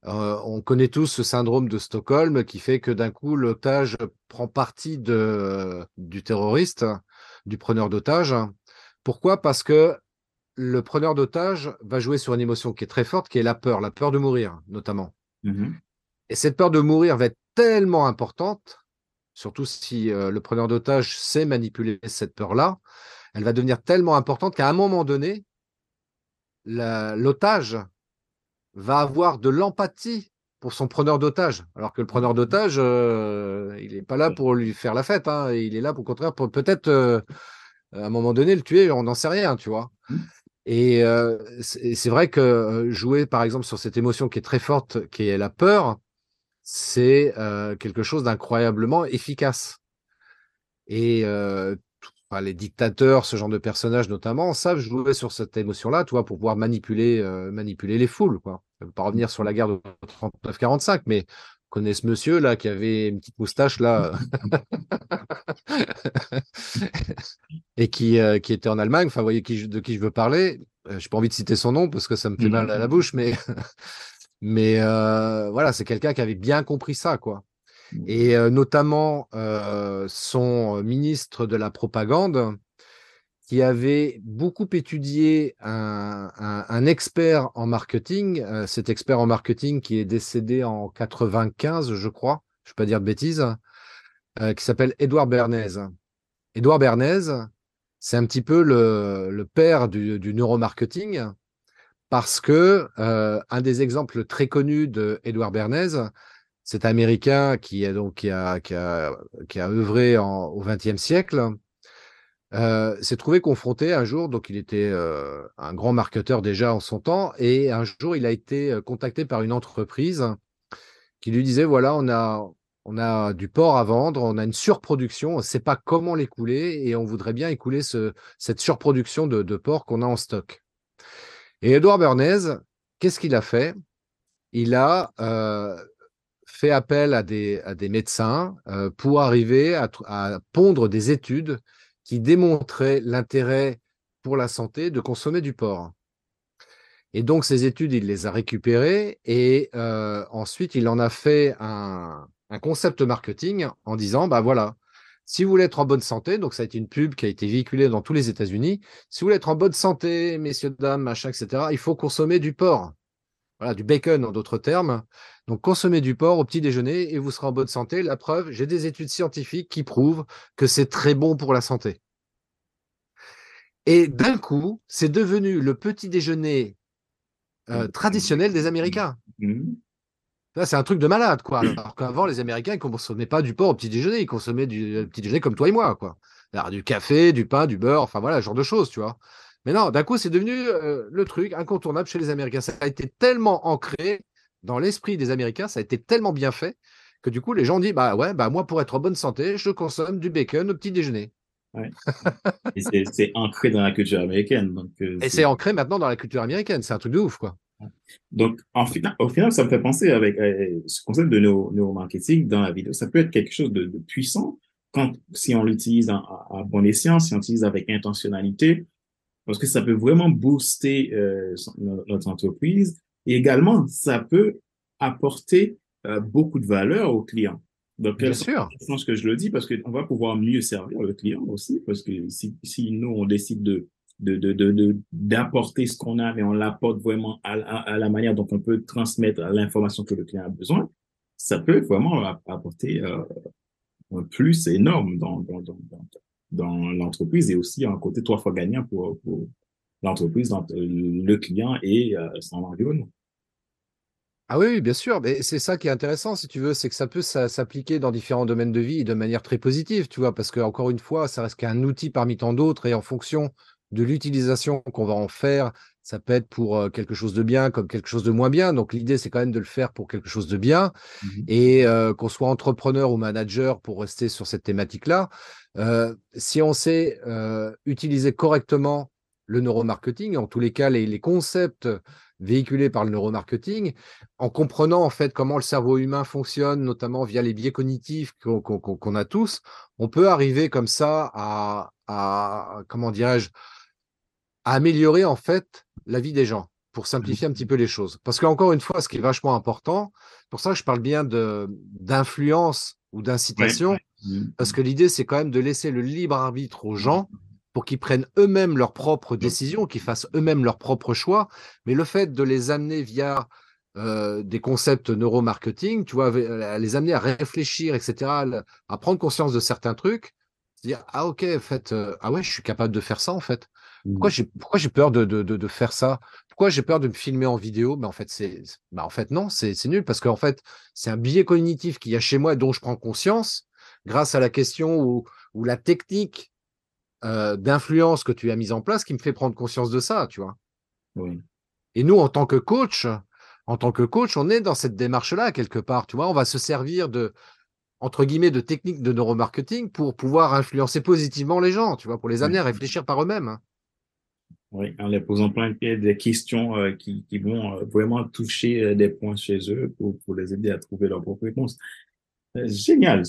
Euh, on connaît tous ce syndrome de Stockholm qui fait que d'un coup, l'otage prend partie de, du terroriste, du preneur d'otage. Pourquoi? Parce que le preneur d'otage va jouer sur une émotion qui est très forte, qui est la peur, la peur de mourir, notamment. Mhm. Et cette peur de mourir va être tellement importante, surtout si euh, le preneur d'otage sait manipuler cette peur-là, elle va devenir tellement importante qu'à un moment donné, l'otage va avoir de l'empathie pour son preneur d'otage. Alors que le preneur d'otage, euh, il n'est pas là pour lui faire la fête. Hein. il est là, pour contraire, pour peut-être euh, à un moment donné le tuer. On n'en sait rien, tu vois. Mmh. Et c'est vrai que jouer, par exemple, sur cette émotion qui est très forte, qui est la peur, c'est quelque chose d'incroyablement efficace. Et les dictateurs, ce genre de personnages notamment, savent jouer sur cette émotion-là, tu vois, pour pouvoir manipuler, manipuler les foules, quoi. Je pas revenir sur la guerre de 39-45, mais connaît ce monsieur là qui avait une petite moustache là et qui, euh, qui était en Allemagne. Enfin, vous voyez qui, de qui je veux parler. Euh, je n'ai pas envie de citer son nom parce que ça me fait mal à la bouche, mais mais euh, voilà, c'est quelqu'un qui avait bien compris ça, quoi. Et notamment son ministre de la propagande, qui avait beaucoup étudié un, expert en marketing, euh, cet expert en marketing qui est décédé en 95, je crois, je ne vais pas dire de bêtises, euh, qui s'appelle Édouard Bernays. Édouard Bernays, c'est un petit peu le, père du, neuromarketing, parce que euh, un des exemples très connus de Bernays, cet Américain qui donc qui a, qui a œuvré au XXe siècle, s'est trouvé confronté un jour, donc il était un grand marketeur déjà en son temps, et un jour il a été contacté par une entreprise qui lui disait voilà, on a, du porc à vendre, on a une surproduction, on ne sait pas comment l'écouler, et on voudrait bien écouler ce, cette surproduction de, porc qu'on a en stock. Et Edouard Bernays, qu'est-ce qu'il a fait? Il a fait appel à des, médecins pour arriver à pondre des études qui démontrait l'intérêt pour la santé de consommer du porc. Et donc, ces études, il les a récupérées et euh, ensuite, il en a fait un, concept marketing en disant, bah voilà, si vous voulez être en bonne santé, donc ça a été une pub qui a été véhiculée dans tous les États-Unis, si vous voulez être en bonne santé, messieurs, dames, machin, etc., il faut consommer du porc. Voilà, du bacon en d'autres termes. Donc, consommez du porc au petit déjeuner et vous serez en bonne santé. La preuve, j'ai des études scientifiques qui prouvent que c'est très bon pour la santé. Et d'un coup, c'est devenu le petit déjeuner euh, traditionnel des Américains. Mmh. c'est un truc de malade, quoi. Alors qu'avant, les Américains ne consommaient pas du porc au petit déjeuner, ils consommaient du petit déjeuner comme toi et moi, quoi. Alors, du café, du pain, du beurre, enfin voilà, ce genre de choses, tu vois. Mais non, d'un coup, c'est devenu euh, le truc incontournable chez les Américains. Ça a été tellement ancré dans l'esprit des Américains, ça a été tellement bien fait que du coup, les gens disent bah ouais, bah moi, pour être en bonne santé, je consomme du bacon au petit déjeuner. Et c'est ancré dans la culture américaine. Donc, euh, Et c'est ancré maintenant dans la culture américaine. C'est un truc de ouf, quoi. Donc, en final, au final, ça me fait penser avec euh, ce concept de neuromarketing dans la vidéo. Ça peut être quelque chose de, puissant quand, si on l'utilise à, bon escient, si on l'utilise avec intentionnalité, parce que ça peut vraiment booster euh, notre entreprise. Et également, ça peut apporter euh, beaucoup de valeur aux clients. Donc, Bien sûr. Je pense que je le dis parce qu'on va pouvoir mieux servir le client aussi, parce que si, si nous, on décide de d'apporter de, de, ce qu'on a, mais on l'apporte vraiment à, à, la manière dont on peut transmettre l'information que le client a besoin, ça peut vraiment apporter euh, un plus énorme dans, dans, dans, dans l'entreprise et aussi un côté trois fois gagnant pour, pour l'entreprise, le client et euh, son environnement. Ah oui, bien sûr, mais c'est ça qui est intéressant, si tu veux, c'est que ça peut s'appliquer dans différents domaines de vie de manière très positive, tu vois, parce que encore une fois, ça reste qu'un outil parmi tant d'autres et en fonction de l'utilisation qu'on va en faire, ça peut être pour quelque chose de bien comme quelque chose de moins bien. Donc l'idée, c'est quand même de le faire pour quelque chose de bien. Mmh et euh, qu'on soit entrepreneur ou manager, pour rester sur cette thématique-là, euh, si on sait utiliser correctement le neuromarketing, en tous les cas les, concepts véhiculés par le neuromarketing, en comprenant en fait comment le cerveau humain fonctionne, notamment via les biais cognitifs qu'on a tous, on peut arriver comme ça à, à comment dirais-je, à améliorer en fait la vie des gens pour simplifier un petit peu les choses. Parce qu'encore une fois, ce qui est vachement important, pour ça que je parle bien d'influence ou d'incitation, parce que l'idée, c'est quand même de laisser le libre arbitre aux gens pour qu'ils prennent eux-mêmes leurs propres décisions, qu'ils fassent eux-mêmes leurs propres choix. Mais le fait de les amener via euh, des concepts neuromarketing, tu vois, à les amener à réfléchir, etc., à prendre conscience de certains trucs, se dire ah ok, en fait, euh, ah ouais, je suis capable de faire ça en fait. Pourquoi j'ai pourquoi j'ai peur de, de, de, faire ça? Pourquoi j'ai peur de me filmer en vidéo? Mais en fait, c'est bah en fait non, c'est nul parce qu'en fait, c'est un biais cognitif qu'il y a chez moi dont je prends conscience grâce à la question ou, ou la technique euh, d'influence que tu as mise en place qui me fait prendre conscience de ça, tu vois. Et nous, en tant que coach, en tant que coach, on est dans cette démarche-là quelque part, tu vois. On va se servir de entre guillemets de techniques de neuromarketing pour pouvoir influencer positivement les gens, tu vois, pour les amener à réfléchir par eux-mêmes. Oui, en les posant plein de questions euh, qui, qui, vont euh, vraiment toucher des points chez eux pour, les aider à trouver leur propre réponse. génial.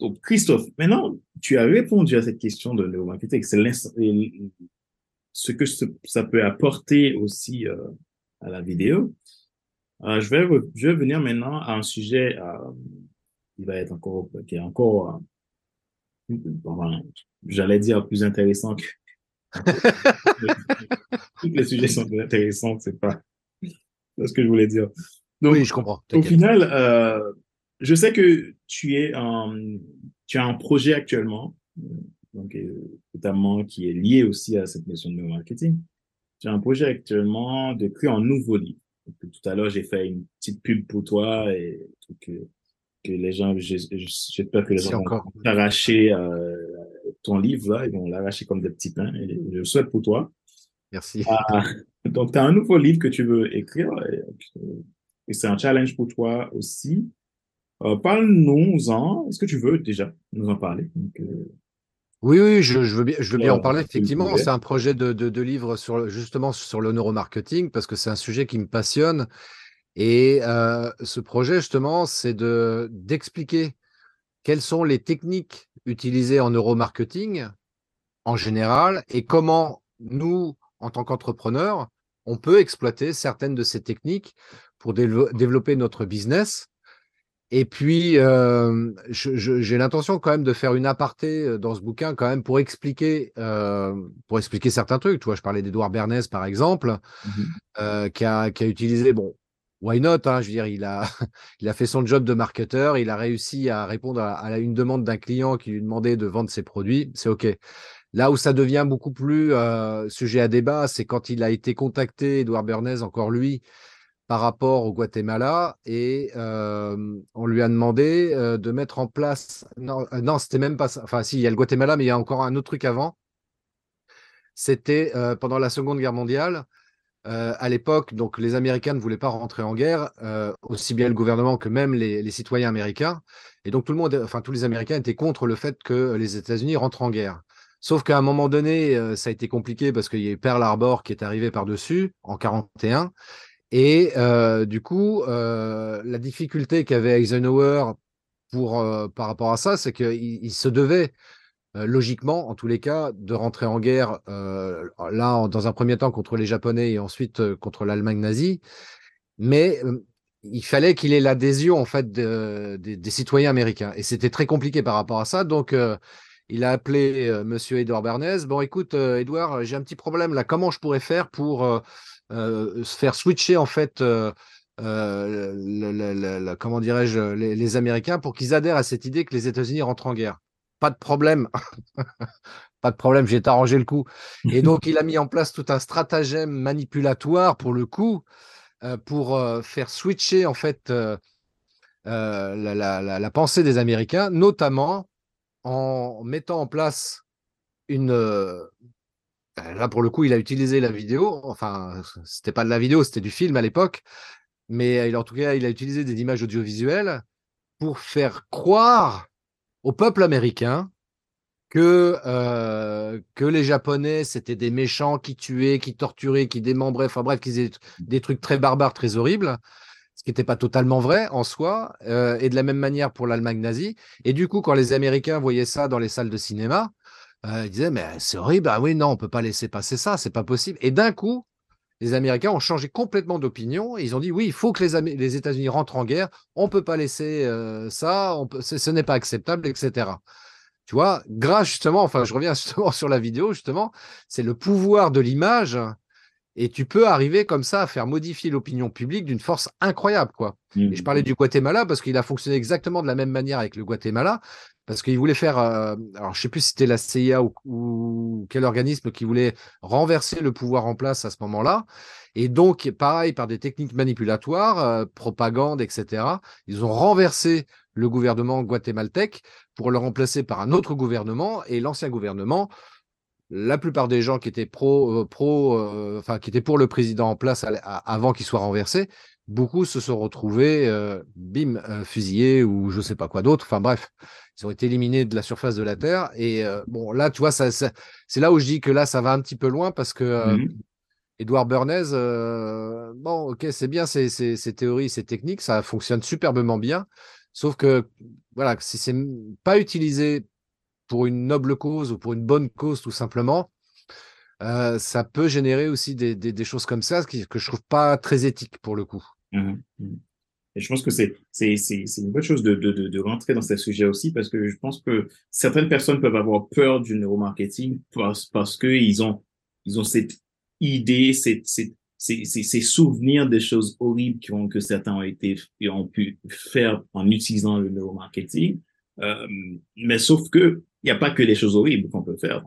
Donc, Christophe, maintenant, tu as répondu à cette question de neuromarketing. C'est ce que ça peut apporter aussi euh, à la vidéo. Euh, je, vais, je vais venir maintenant à un sujet euh, qui va être encore, qui est encore, j'allais dire plus intéressant que. Tous les sujets sont intéressants, c'est pas ce que je voulais dire. Donc, oui, je comprends. Au final, je sais que tu es tu as un projet actuellement, donc, euh, notamment qui est lié aussi à cette notion de marketing. Tu as un projet actuellement de créer un nouveau livre. tout à l'heure, j'ai fait une petite pub pour toi et que, que les gens, j'espère que les gens vont arracher euh, ton livre là, ils vont l'arracher comme des petits pains. Et je le souhaite pour toi. Merci. Ah, donc, tu as un nouveau livre que tu veux écrire et c'est un challenge pour toi aussi. Euh, Parle-nous-en. Est-ce que tu veux déjà nous en parler? Euh, Oui, oui, je, veux bien, je veux bien en parler. Effectivement, c'est un projet de, de, livre sur justement sur le neuromarketing parce que c'est un sujet qui me passionne. Et euh, ce projet, justement, c'est de d'expliquer quelles sont les techniques utilisées en neuromarketing en général et comment nous, en tant qu'entrepreneurs, on peut exploiter certaines de ces techniques pour développer notre business et puis, euh, j'ai l'intention quand même de faire une aparté euh, dans ce bouquin quand même pour expliquer, euh, pour expliquer certains trucs. Tu vois, je parlais d'Edouard Bernays par exemple, mmh euh, qui, a, qui a utilisé, bon, why not hein, Je veux dire, il a, fait son job de marketeur, il a réussi à répondre à, une demande d'un client qui lui demandait de vendre ses produits. C'est OK. Là où ça devient beaucoup plus euh, sujet à débat, c'est quand il a été contacté, Edouard Bernays, encore lui, par rapport au Guatemala et on lui a demandé de mettre en place. Non, non c'était même pas ça. Enfin, si, il y a le Guatemala, mais il y a encore un autre truc avant. C'était pendant la Seconde Guerre mondiale. À l'époque, donc les Américains ne voulaient pas rentrer en guerre, aussi bien le gouvernement que même les, citoyens américains. Et donc tout le monde, enfin tous les Américains étaient contre le fait que les États-Unis rentrent en guerre. Sauf qu'à un moment donné, ça a été compliqué parce qu'il y a eu Pearl Harbor qui est arrivé par-dessus en 41 et euh, du coup, euh, la difficulté qu'avait Eisenhower pour, euh, par rapport à ça, c'est qu'il il se devait, logiquement, en tous les cas, de rentrer en guerre, là, dans un premier temps contre les Japonais et ensuite contre l'Allemagne nazie. Mais il fallait qu'il ait l'adhésion, en fait, des citoyens américains. Et c'était très compliqué par rapport à ça. Donc, il a appelé Monsieur Edouard Bernays. Bon, écoute, Edouard, j'ai un petit problème là. Comment je pourrais faire pour faire switcher en fait comment dirais-je, les, Américains pour qu'ils adhèrent à cette idée que les États-Unis rentrent en guerre? Pas de problème. pas de problème, j'ai arrangé le coup. Et donc, il a mis en place tout un stratagème manipulatoire pour le coup, pour faire switcher en fait la, la, pensée des Américains, notamment en mettant en place une, euh, là, pour le coup, il a utilisé la vidéo. Enfin, c'était pas de la vidéo, c'était du film à l'époque. Mais en tout cas, il a utilisé des images audiovisuelles pour faire croire au peuple américain que, euh, que les Japonais, c'était des méchants qui tuaient, qui torturaient, qui démembraient, enfin bref, qui faisaient des trucs très barbares, très horribles, ce qui n'était pas totalement vrai en soi, euh, et de la même manière pour l'Allemagne nazie. Et du coup, quand les Américains voyaient ça dans les salles de cinéma, euh, ils disaient, mais c'est horrible, ah oui, non, on peut pas laisser passer ça, c'est pas possible. Et d'un coup, les Américains ont changé complètement d'opinion. Ils ont dit oui, il faut que les, les États-Unis rentrent en guerre. On peut pas laisser ça. On peut, ce n'est pas acceptable, etc. Tu vois, grâce justement, enfin, je reviens justement sur la vidéo, justement, c'est le pouvoir de l'image. Et tu peux arriver comme ça à faire modifier l'opinion publique d'une force incroyable, quoi. Et je parlais mmh. du Guatemala parce qu'il a fonctionné exactement de la même manière avec le Guatemala, parce qu'il voulait faire, euh, alors je sais plus si c'était la CIA ou, quel organisme qui voulait renverser le pouvoir en place à ce moment-là. Et donc, pareil, par des techniques manipulatoires, euh, propagande, etc., ils ont renversé le gouvernement guatémaltèque pour le remplacer par un autre gouvernement. Et l'ancien gouvernement, la plupart des gens qui étaient pro, euh, euh, enfin qui étaient pour le président en place avant qu'il soit renversé, beaucoup se sont retrouvés, euh, bim, fusillés ou je ne sais pas quoi d'autre. Enfin bref, ils ont été éliminés de la surface de la Terre. Et bon, là, tu vois, ça, c'est là où je dis que là, ça va un petit peu loin parce que mmh Edouard Bernays, bon, ok, c'est bien ces, ces, théories, ces techniques, ça fonctionne superbement bien. Sauf que, voilà, si c'est pas utilisé pour une noble cause ou pour une bonne cause, tout simplement, euh, ça peut générer aussi des, des, choses comme ça que je trouve pas très éthique pour le coup. Mmh mmh. Et je pense que c'est une bonne chose de, de, de, rentrer dans ce sujet aussi parce que je pense que certaines personnes peuvent avoir peur du neuromarketing parce, parce qu'ils ont, ils ont cette idée, cette, cette, ces, souvenirs des choses horribles qui ont, que certains ont, été, ont pu faire en utilisant le neuromarketing. Euh, mais sauf que il n'y a pas que les choses horribles qu'on peut faire.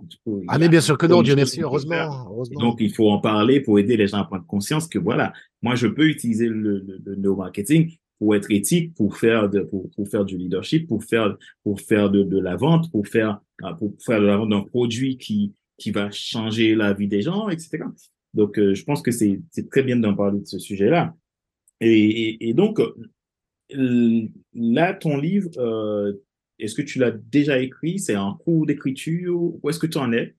ah, mais bien sûr que non, Dieu merci, heureusement, Donc, il faut en parler pour aider les gens à prendre conscience que voilà, moi, je peux utiliser le, le, neuromarketing pour être éthique, pour faire de, pour, pour faire du leadership, pour faire, pour faire de, de la vente, pour faire, pour faire de la vente d'un produit qui, qui va changer la vie des gens, etc. Donc, euh, je pense que c'est très bien d'en parler de ce sujet-là. Et, et, donc, euh, là, ton livre, euh, est-ce que tu l'as déjà écrit? C'est en cours d'écriture? Où est-ce que tu en es?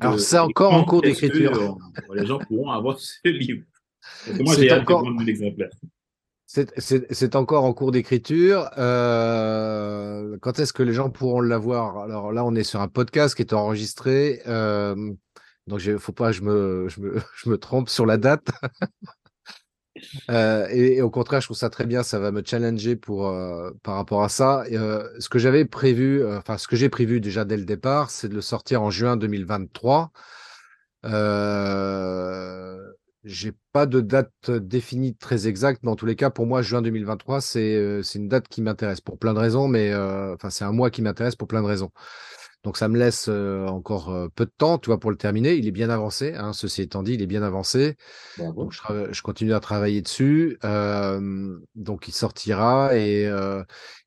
Alors, c'est encore en cours d'écriture. les gens pourront avoir ce livre. Moi, j'ai encore... un exemplaire. C'est encore en cours d'écriture. quand est-ce que les gens pourront l'avoir? Alors là, on est sur un podcast qui est enregistré. Donc, il ne faut pas que je me, je, me, je me, trompe sur la date. euh, et, au contraire, je trouve ça très bien. Ça va me challenger pour, euh, par rapport à ça. Et, euh, ce que j'avais prévu, euh, enfin, ce que j'ai prévu déjà dès le départ, c'est de le sortir en juin 2023. J'ai pas de date définie très exacte, mais en tous les cas, pour moi, juin 2023, c'est une date qui m'intéresse pour plein de raisons, mais enfin, c'est un mois qui m'intéresse pour plein de raisons. Donc ça me laisse encore peu de temps, tu vois, pour le terminer. Il est bien avancé, hein, ceci étant dit, il est bien avancé. Donc je, continue à travailler dessus. donc il sortira et,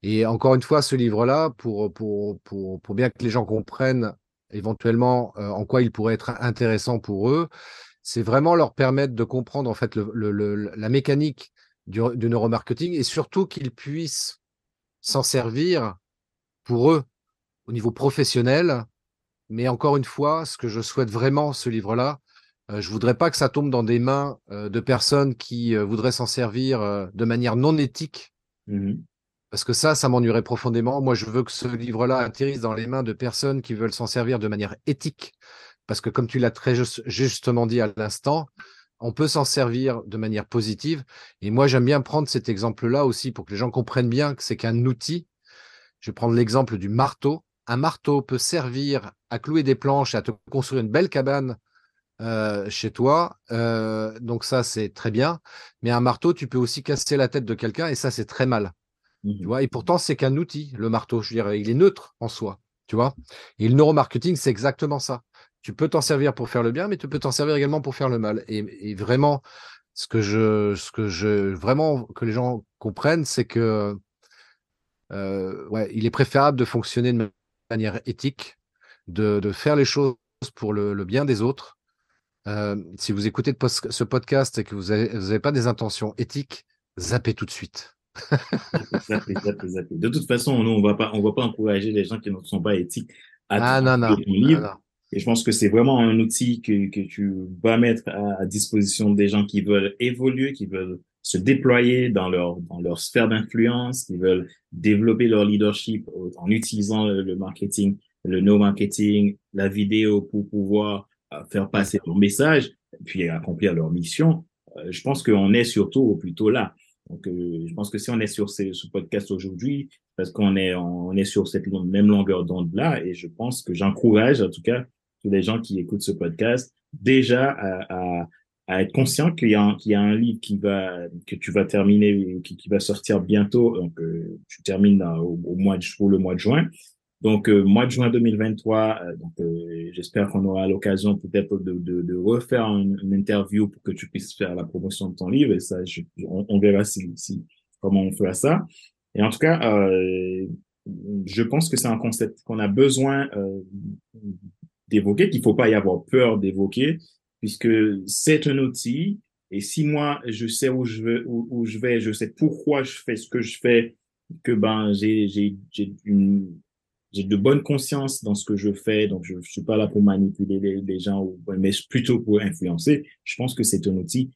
et encore une fois, ce livre-là, pour, pour, pour, pour bien que les gens comprennent éventuellement en quoi il pourrait être intéressant pour eux, c'est vraiment leur permettre de comprendre en fait le, la mécanique du, du neuromarketing et surtout qu'ils puissent s'en servir pour eux au niveau professionnel. Mais encore une fois, ce que je souhaite vraiment, ce livre-là, euh, je voudrais pas que ça tombe dans des mains euh, de personnes qui euh, voudraient s'en servir de manière non éthique. Mmh Parce que ça, ça m'ennuierait profondément. Moi, je veux que ce livre-là atterrisse dans les mains de personnes qui veulent s'en servir de manière éthique. Parce que comme tu l'as très justement dit à l'instant, on peut s'en servir de manière positive. Et moi, j'aime bien prendre cet exemple-là aussi pour que les gens comprennent bien que c'est qu'un outil. Je vais prendre l'exemple du marteau un marteau peut servir à clouer des planches et à te construire une belle cabane euh, chez toi. Euh, donc ça, c'est très bien. Mais un marteau, tu peux aussi casser la tête de quelqu'un et ça, c'est très mal. Tu mmh vois et pourtant, c'est qu'un outil, le marteau. Je il est neutre en soi. Tu vois Et le neuromarketing, c'est exactement ça. Tu peux t'en servir pour faire le bien, mais tu peux t'en servir également pour faire le mal. Et, vraiment, ce que je, ce que je, vraiment que les gens comprennent, c'est que euh, ouais, il est préférable de fonctionner de manière éthique, de, faire les choses pour le, bien des autres. Euh, si vous écoutez ce podcast et que vous n'avez pas des intentions éthiques, zappez tout de suite. De toute façon, nous, on ne va pas encourager les gens qui ne sont pas éthiques à ah, non, non, livre. Et je pense que c'est vraiment un outil que, tu vas mettre à, disposition des gens qui veulent évoluer, qui veulent se déployer dans leur, dans leur sphère d'influence, qui veulent développer leur leadership en utilisant le, marketing, le no-marketing, la vidéo pour pouvoir euh, faire passer leur message, puis accomplir leur mission. Euh, je pense qu'on est surtout plutôt là. Donc, euh, je pense que si on est sur ce, ce podcast aujourd'hui, parce qu'on est, on est sur cette même longueur d'onde-là, et je pense que j'encourage, en tout cas, tous les gens qui écoutent ce podcast, déjà à, à, à être conscient qu'il y, a un, qu'il y a un livre qui va, que tu vas terminer, qui, qui va sortir bientôt. Donc, euh, tu termines au, mois de, pour le mois de juin. Donc, euh, mois de juin 2023, euh, donc, euh, j'espère qu'on aura l'occasion peut-être de, de, de, refaire une, interview pour que tu puisses faire la promotion de ton livre. Et ça, on, on, verra si, si, comment on fera ça. Et en tout cas, euh, je pense que c'est un concept qu'on a besoin euh, d'évoquer, qu'il faut pas y avoir peur d'évoquer, puisque c'est un outil. Et si moi, je sais où je vais, où, où, je vais, je sais pourquoi je fais ce que je fais, que ben j'ai j'ai j'ai une j'ai de bonne conscience dans ce que je fais, donc je, je suis pas là pour manipuler les, gens, mais plutôt pour influencer. Je pense que c'est un outil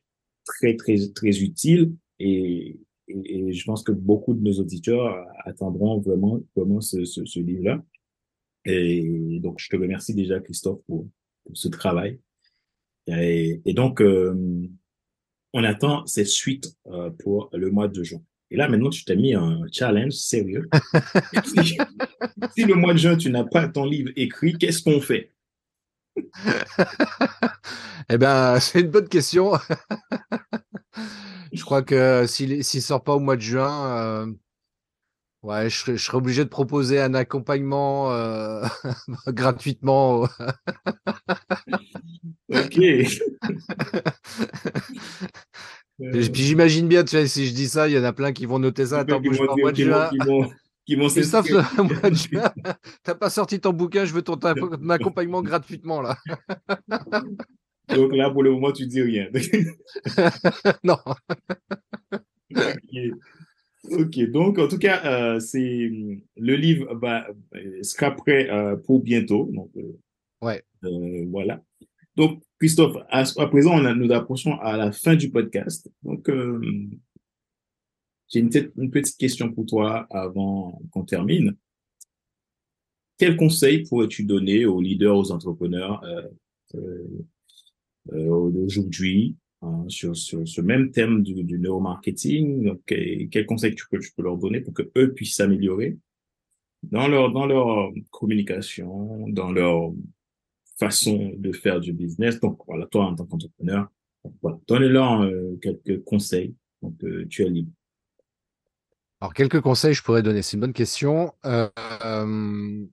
très très très utile et et, je pense que beaucoup de nos auditeurs attendront vraiment, vraiment ce, ce, ce livre-là. Et donc, je te remercie déjà, Christophe, pour, pour ce travail. Et, et donc, euh, on attend cette suite euh, pour le mois de juin. Et là, maintenant, tu t'as mis un challenge sérieux. si, si, le mois de juin, tu n'as pas ton livre écrit, qu'est-ce qu'on fait? Eh bien, c'est une bonne question. Je crois que s'il s'il sort pas au mois de juin, euh, ouais, je serais, je serais obligé de proposer un accompagnement euh, gratuitement. ok. Puis j'imagine bien, tu vois, si je dis ça, il y en a plein qui vont noter ça. Attends, bouge pas. Qui vont, Christophe, t'as pas sorti ton bouquin, je veux ton, ton accompagnement gratuitement là. Donc là, pour le moment, tu dis rien. non. okay. Ok, donc en tout cas, euh, c'est le livre bah, sera prêt euh, pour bientôt. Donc, euh, ouais. Euh, voilà. Donc, Christophe, à, à présent, on a, nous approchons à la fin du podcast. Donc, euh, j'ai une, une, petite question pour toi avant qu'on termine. Quel conseil pourrais-tu donner aux leaders, aux entrepreneurs euh, d'aujourd'hui sur, sur ce même thème du, neuromarketing. Donc, quels conseils tu peux, tu peux leur donner pour que eux puissent s'améliorer dans leur, dans leur communication, dans leur façon de faire du business? Donc, voilà, toi, en tant qu'entrepreneur, voilà, donnez-leur euh, quelques conseils. Donc, euh, tu es libre. Alors, quelques conseils je pourrais donner. C'est une bonne question. Euh, euh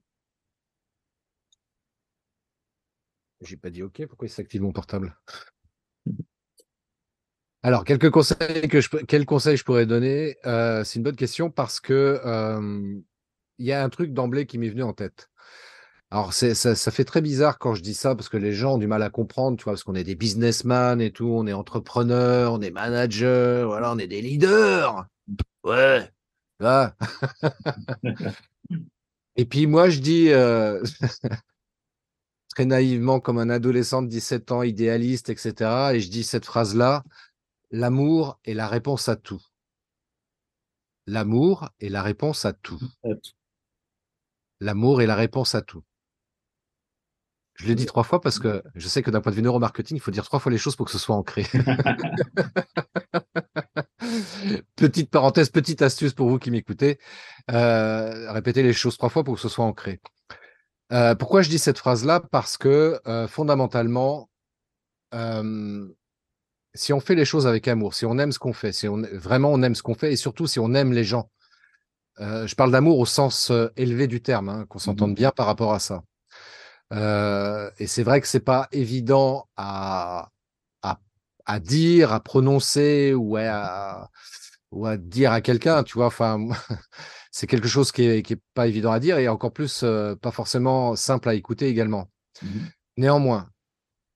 J'ai pas dit OK. Pourquoi il s'active mon portable? Alors, quelques conseils que je, quels conseils je pourrais donner? Euh, C'est une bonne question parce que euh, il y a un truc d'emblée qui m'est venu en tête. Alors, ça, ça, fait très bizarre quand je dis ça parce que les gens ont du mal à comprendre, tu vois, parce qu'on est des businessmen et tout, on est entrepreneurs, on est managers, voilà, on est des leaders. Ouais. Et puis moi, je dis, euh, très naïvement comme un adolescent de 17 ans, idéaliste, etc. Et je dis cette phrase-là, l'amour est la réponse à tout. L'amour est la réponse à tout. L'amour est la réponse à tout. Je l'ai dit trois fois parce que je sais que d'un point de vue neuromarketing, il faut dire trois fois les choses pour que ce soit ancré. petite parenthèse, petite astuce pour vous qui m'écoutez. Euh, répétez les choses trois fois pour que ce soit ancré. Euh, pourquoi je dis cette phrase-là? Parce que euh, fondamentalement, si on fait les choses avec amour, si on aime ce qu'on fait, si on, vraiment on aime ce qu'on fait, et surtout si on aime les gens, euh, je parle d'amour au sens euh, élevé du terme, hein, qu'on s'entende mmh bien par rapport à ça. Euh, et c'est vrai que c'est pas évident à, à, à, dire, à prononcer ou à, ou à dire à quelqu'un, tu vois. Enfin, c'est quelque chose qui est, qui est pas évident à dire et encore plus pas forcément simple à écouter également. Mmh Néanmoins,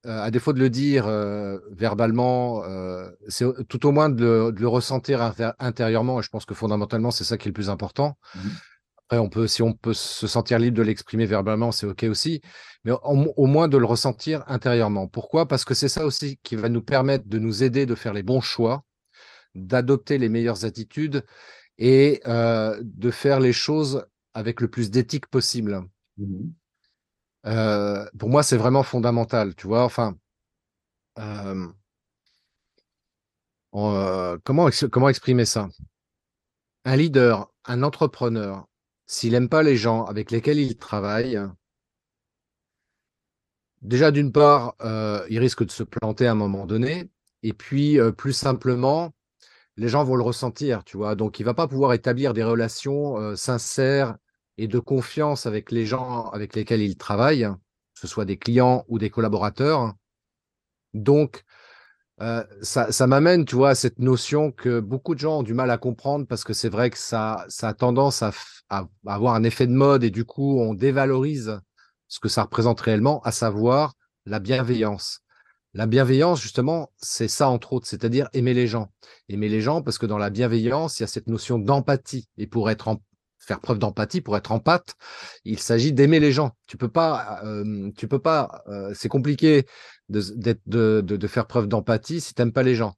euh, à défaut de le dire euh, verbalement, euh, c'est tout au moins de le, de le ressentir intérieurement. Et je pense que fondamentalement, c'est ça qui est le plus important. Mmh Après, on peut, si on peut se sentir libre de l'exprimer verbalement, c'est OK aussi, mais au, moins de le ressentir intérieurement. Pourquoi? Parce que c'est ça aussi qui va nous permettre de nous aider de faire les bons choix, d'adopter les meilleures attitudes et de faire les choses avec le plus d'éthique possible. Mmh euh, pour moi, c'est vraiment fondamental, tu vois. Enfin, comment, exprimer ça? Un leader, un entrepreneur, s'il n'aime pas les gens avec lesquels il travaille, déjà d'une part, il risque de se planter à un moment donné. Et puis, plus simplement, les gens vont le ressentir, tu vois? Donc, il va pas pouvoir établir des relations sincères et de confiance avec les gens avec lesquels il travaille, que ce soit des clients ou des collaborateurs. Donc, euh, ça, m'amène, tu vois, à cette notion que beaucoup de gens ont du mal à comprendre parce que c'est vrai que ça, ça a tendance à, avoir un effet de mode et du coup, on dévalorise ce que ça représente réellement, à savoir la bienveillance. La bienveillance, justement, c'est ça entre autres, c'est-à-dire aimer les gens. Aimer les gens parce que dans la bienveillance, il y a cette notion d'empathie. Et pour être en, faire preuve d'empathie, pour être empathe, il s'agit d'aimer les gens. Tu peux pas, tu peux pas, c'est compliqué de, de, de, faire preuve d'empathie si tu n'aimes pas les gens.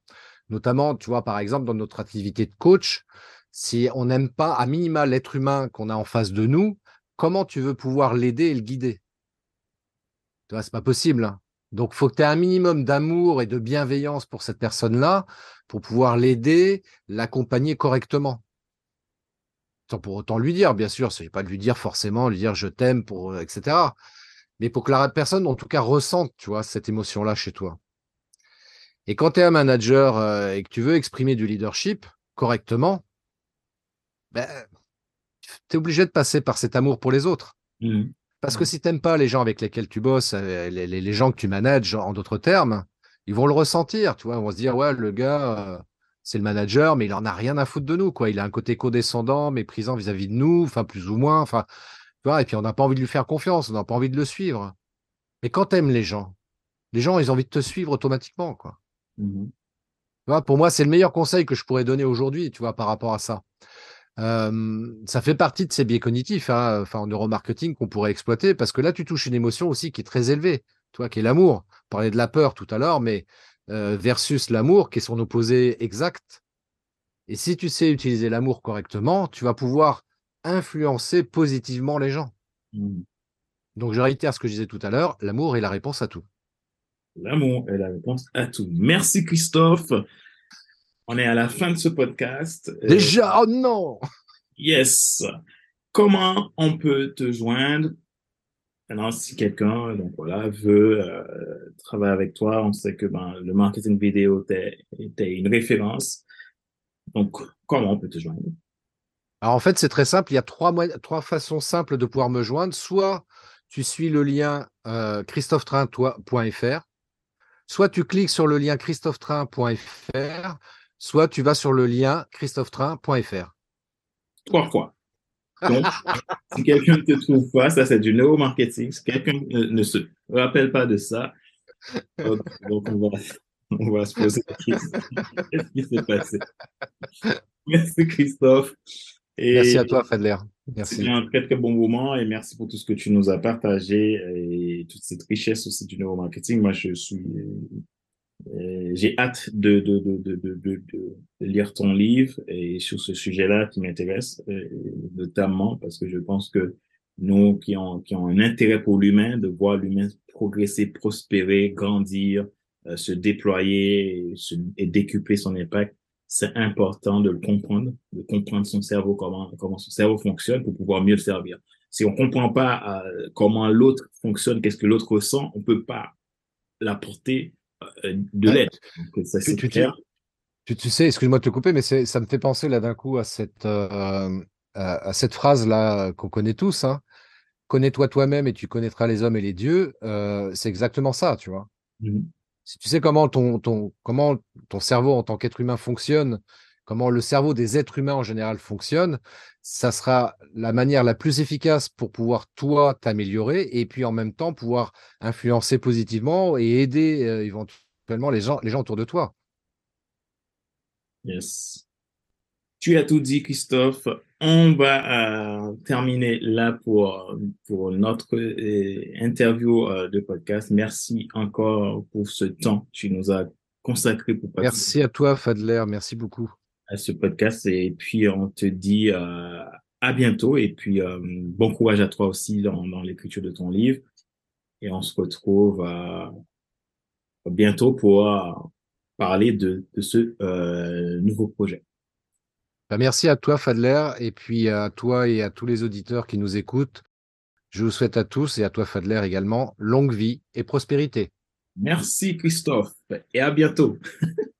Notamment, tu vois, par exemple, dans notre activité de coach, si on n'aime pas à minima l'être humain qu'on a en face de nous, comment tu veux pouvoir l'aider et le guider? Tu vois, c'est pas possible. Hein. Donc, faut que tu aies un minimum d'amour et de bienveillance pour cette personne-là pour pouvoir l'aider, l'accompagner correctement pour autant lui dire, bien sûr, c'est pas de lui dire forcément, lui dire je t'aime, pour, euh, etc. Mais pour que la personne, en tout cas, ressente, tu vois, cette émotion-là chez toi. Et quand tu es un manager euh, et que tu veux exprimer du leadership correctement, ben, tu es obligé de passer par cet amour pour les autres. Mmh. Parce que si tu n'aimes pas les gens avec lesquels tu bosses, euh, les, gens que tu manages, en d'autres termes, ils vont le ressentir, tu vois, ils vont se dire, ouais, le gars, c'est le manager, mais il en a rien à foutre de nous, quoi. Il a un côté condescendant, méprisant vis-à-vis de nous, enfin, plus ou moins, enfin, et puis on n'a pas envie de lui faire confiance, on n'a pas envie de le suivre. Mais quand tu aimes les gens, les gens, ils ont envie de te suivre automatiquement, quoi. Mmh pour moi, c'est le meilleur conseil que je pourrais donner aujourd'hui, tu vois, par rapport à ça. ça fait partie de ces biais cognitifs, hein, enfin, en neuromarketing qu'on pourrait exploiter, parce que là, tu touches une émotion aussi qui est très élevée, tu vois, qui est l'amour. On parlait de la peur tout à l'heure, mais euh, versus l'amour, qui est son opposé exact. Et si tu sais utiliser l'amour correctement, tu vas pouvoir influencer positivement les gens. Mmh. Donc je réitère ce que je disais tout à l'heure, l'amour est la réponse à tout. L'amour est la réponse à tout. Merci Christophe. On est à la fin de ce podcast. Euh, Déjà, oh non Yes. Comment on peut te joindre Maintenant, si quelqu'un donc voilà, veut euh, travailler avec toi, on sait que ben, le marketing vidéo était une référence. Donc, comment on peut te joindre? Alors, en fait, c'est très simple. Il y a trois, trois façons simples de pouvoir me joindre. Soit tu suis le lien euh, christophetrain.fr, soit tu cliques sur le lien christophetrain.fr, soit tu vas sur le lien christophetrain.fr. Trois fois. Donc, si quelqu'un ne te trouve pas, ça c'est du neuromarketing. Si quelqu'un ne, se rappelle pas de ça, donc, on, va, on, va, se poser la question. Qu'est-ce qui s'est passé? Merci Christophe. merci à toi Fadler. Merci. C'était un très très bon moment et merci pour tout ce que tu nous as partagé et toute cette richesse aussi du neuromarketing. Moi, je suis j'ai hâte de, de, de, de, lire ton livre et sur ce sujet-là qui m'intéresse, euh, notamment parce que je pense que nous qui ont, qui ont un intérêt pour l'humain, de voir l'humain progresser, prospérer, grandir, euh, se déployer et, décupler son impact, c'est important de le comprendre, de comprendre son cerveau, comment, comment son cerveau fonctionne pour pouvoir mieux le servir. Si on comprend pas comment l'autre fonctionne, qu'est-ce que l'autre ressent, on peut pas l'apporter euh, de l'aide. Tu, tu, sais, excuse-moi de te couper, mais ça me fait penser là d'un coup à cette, euh, à, cette phrase-là qu'on connaît tous. Hein. Connais-toi toi-même et tu connaîtras les hommes et les dieux. Euh, c'est exactement ça, tu vois. Mmh. Si tu sais comment ton, ton, comment ton cerveau en tant qu'être humain fonctionne, comment le cerveau des êtres humains en général fonctionne, ça sera la manière la plus efficace pour pouvoir, toi, t'améliorer et puis en même temps pouvoir influencer positivement et aider euh, éventuellement les gens, les gens autour de toi. Yes. Tu as tout dit, Christophe. on va euh, terminer là pour, pour notre euh, interview euh, de podcast. Merci encore pour ce temps que tu nous as consacré pour Merci à toi, Fadler. Merci beaucoup. À ce podcast. Et puis, on te dit à bientôt. Et puis, bon courage à toi aussi dans, dans l'écriture de ton livre. Et on se retrouve bientôt pour parler de, de ce nouveau projet. Bah, merci à toi, Fadler, et puis à toi et à tous les auditeurs qui nous écoutent. Je vous souhaite à tous et à toi, Fadler également, longue vie et prospérité. Merci, Christophe, et à bientôt.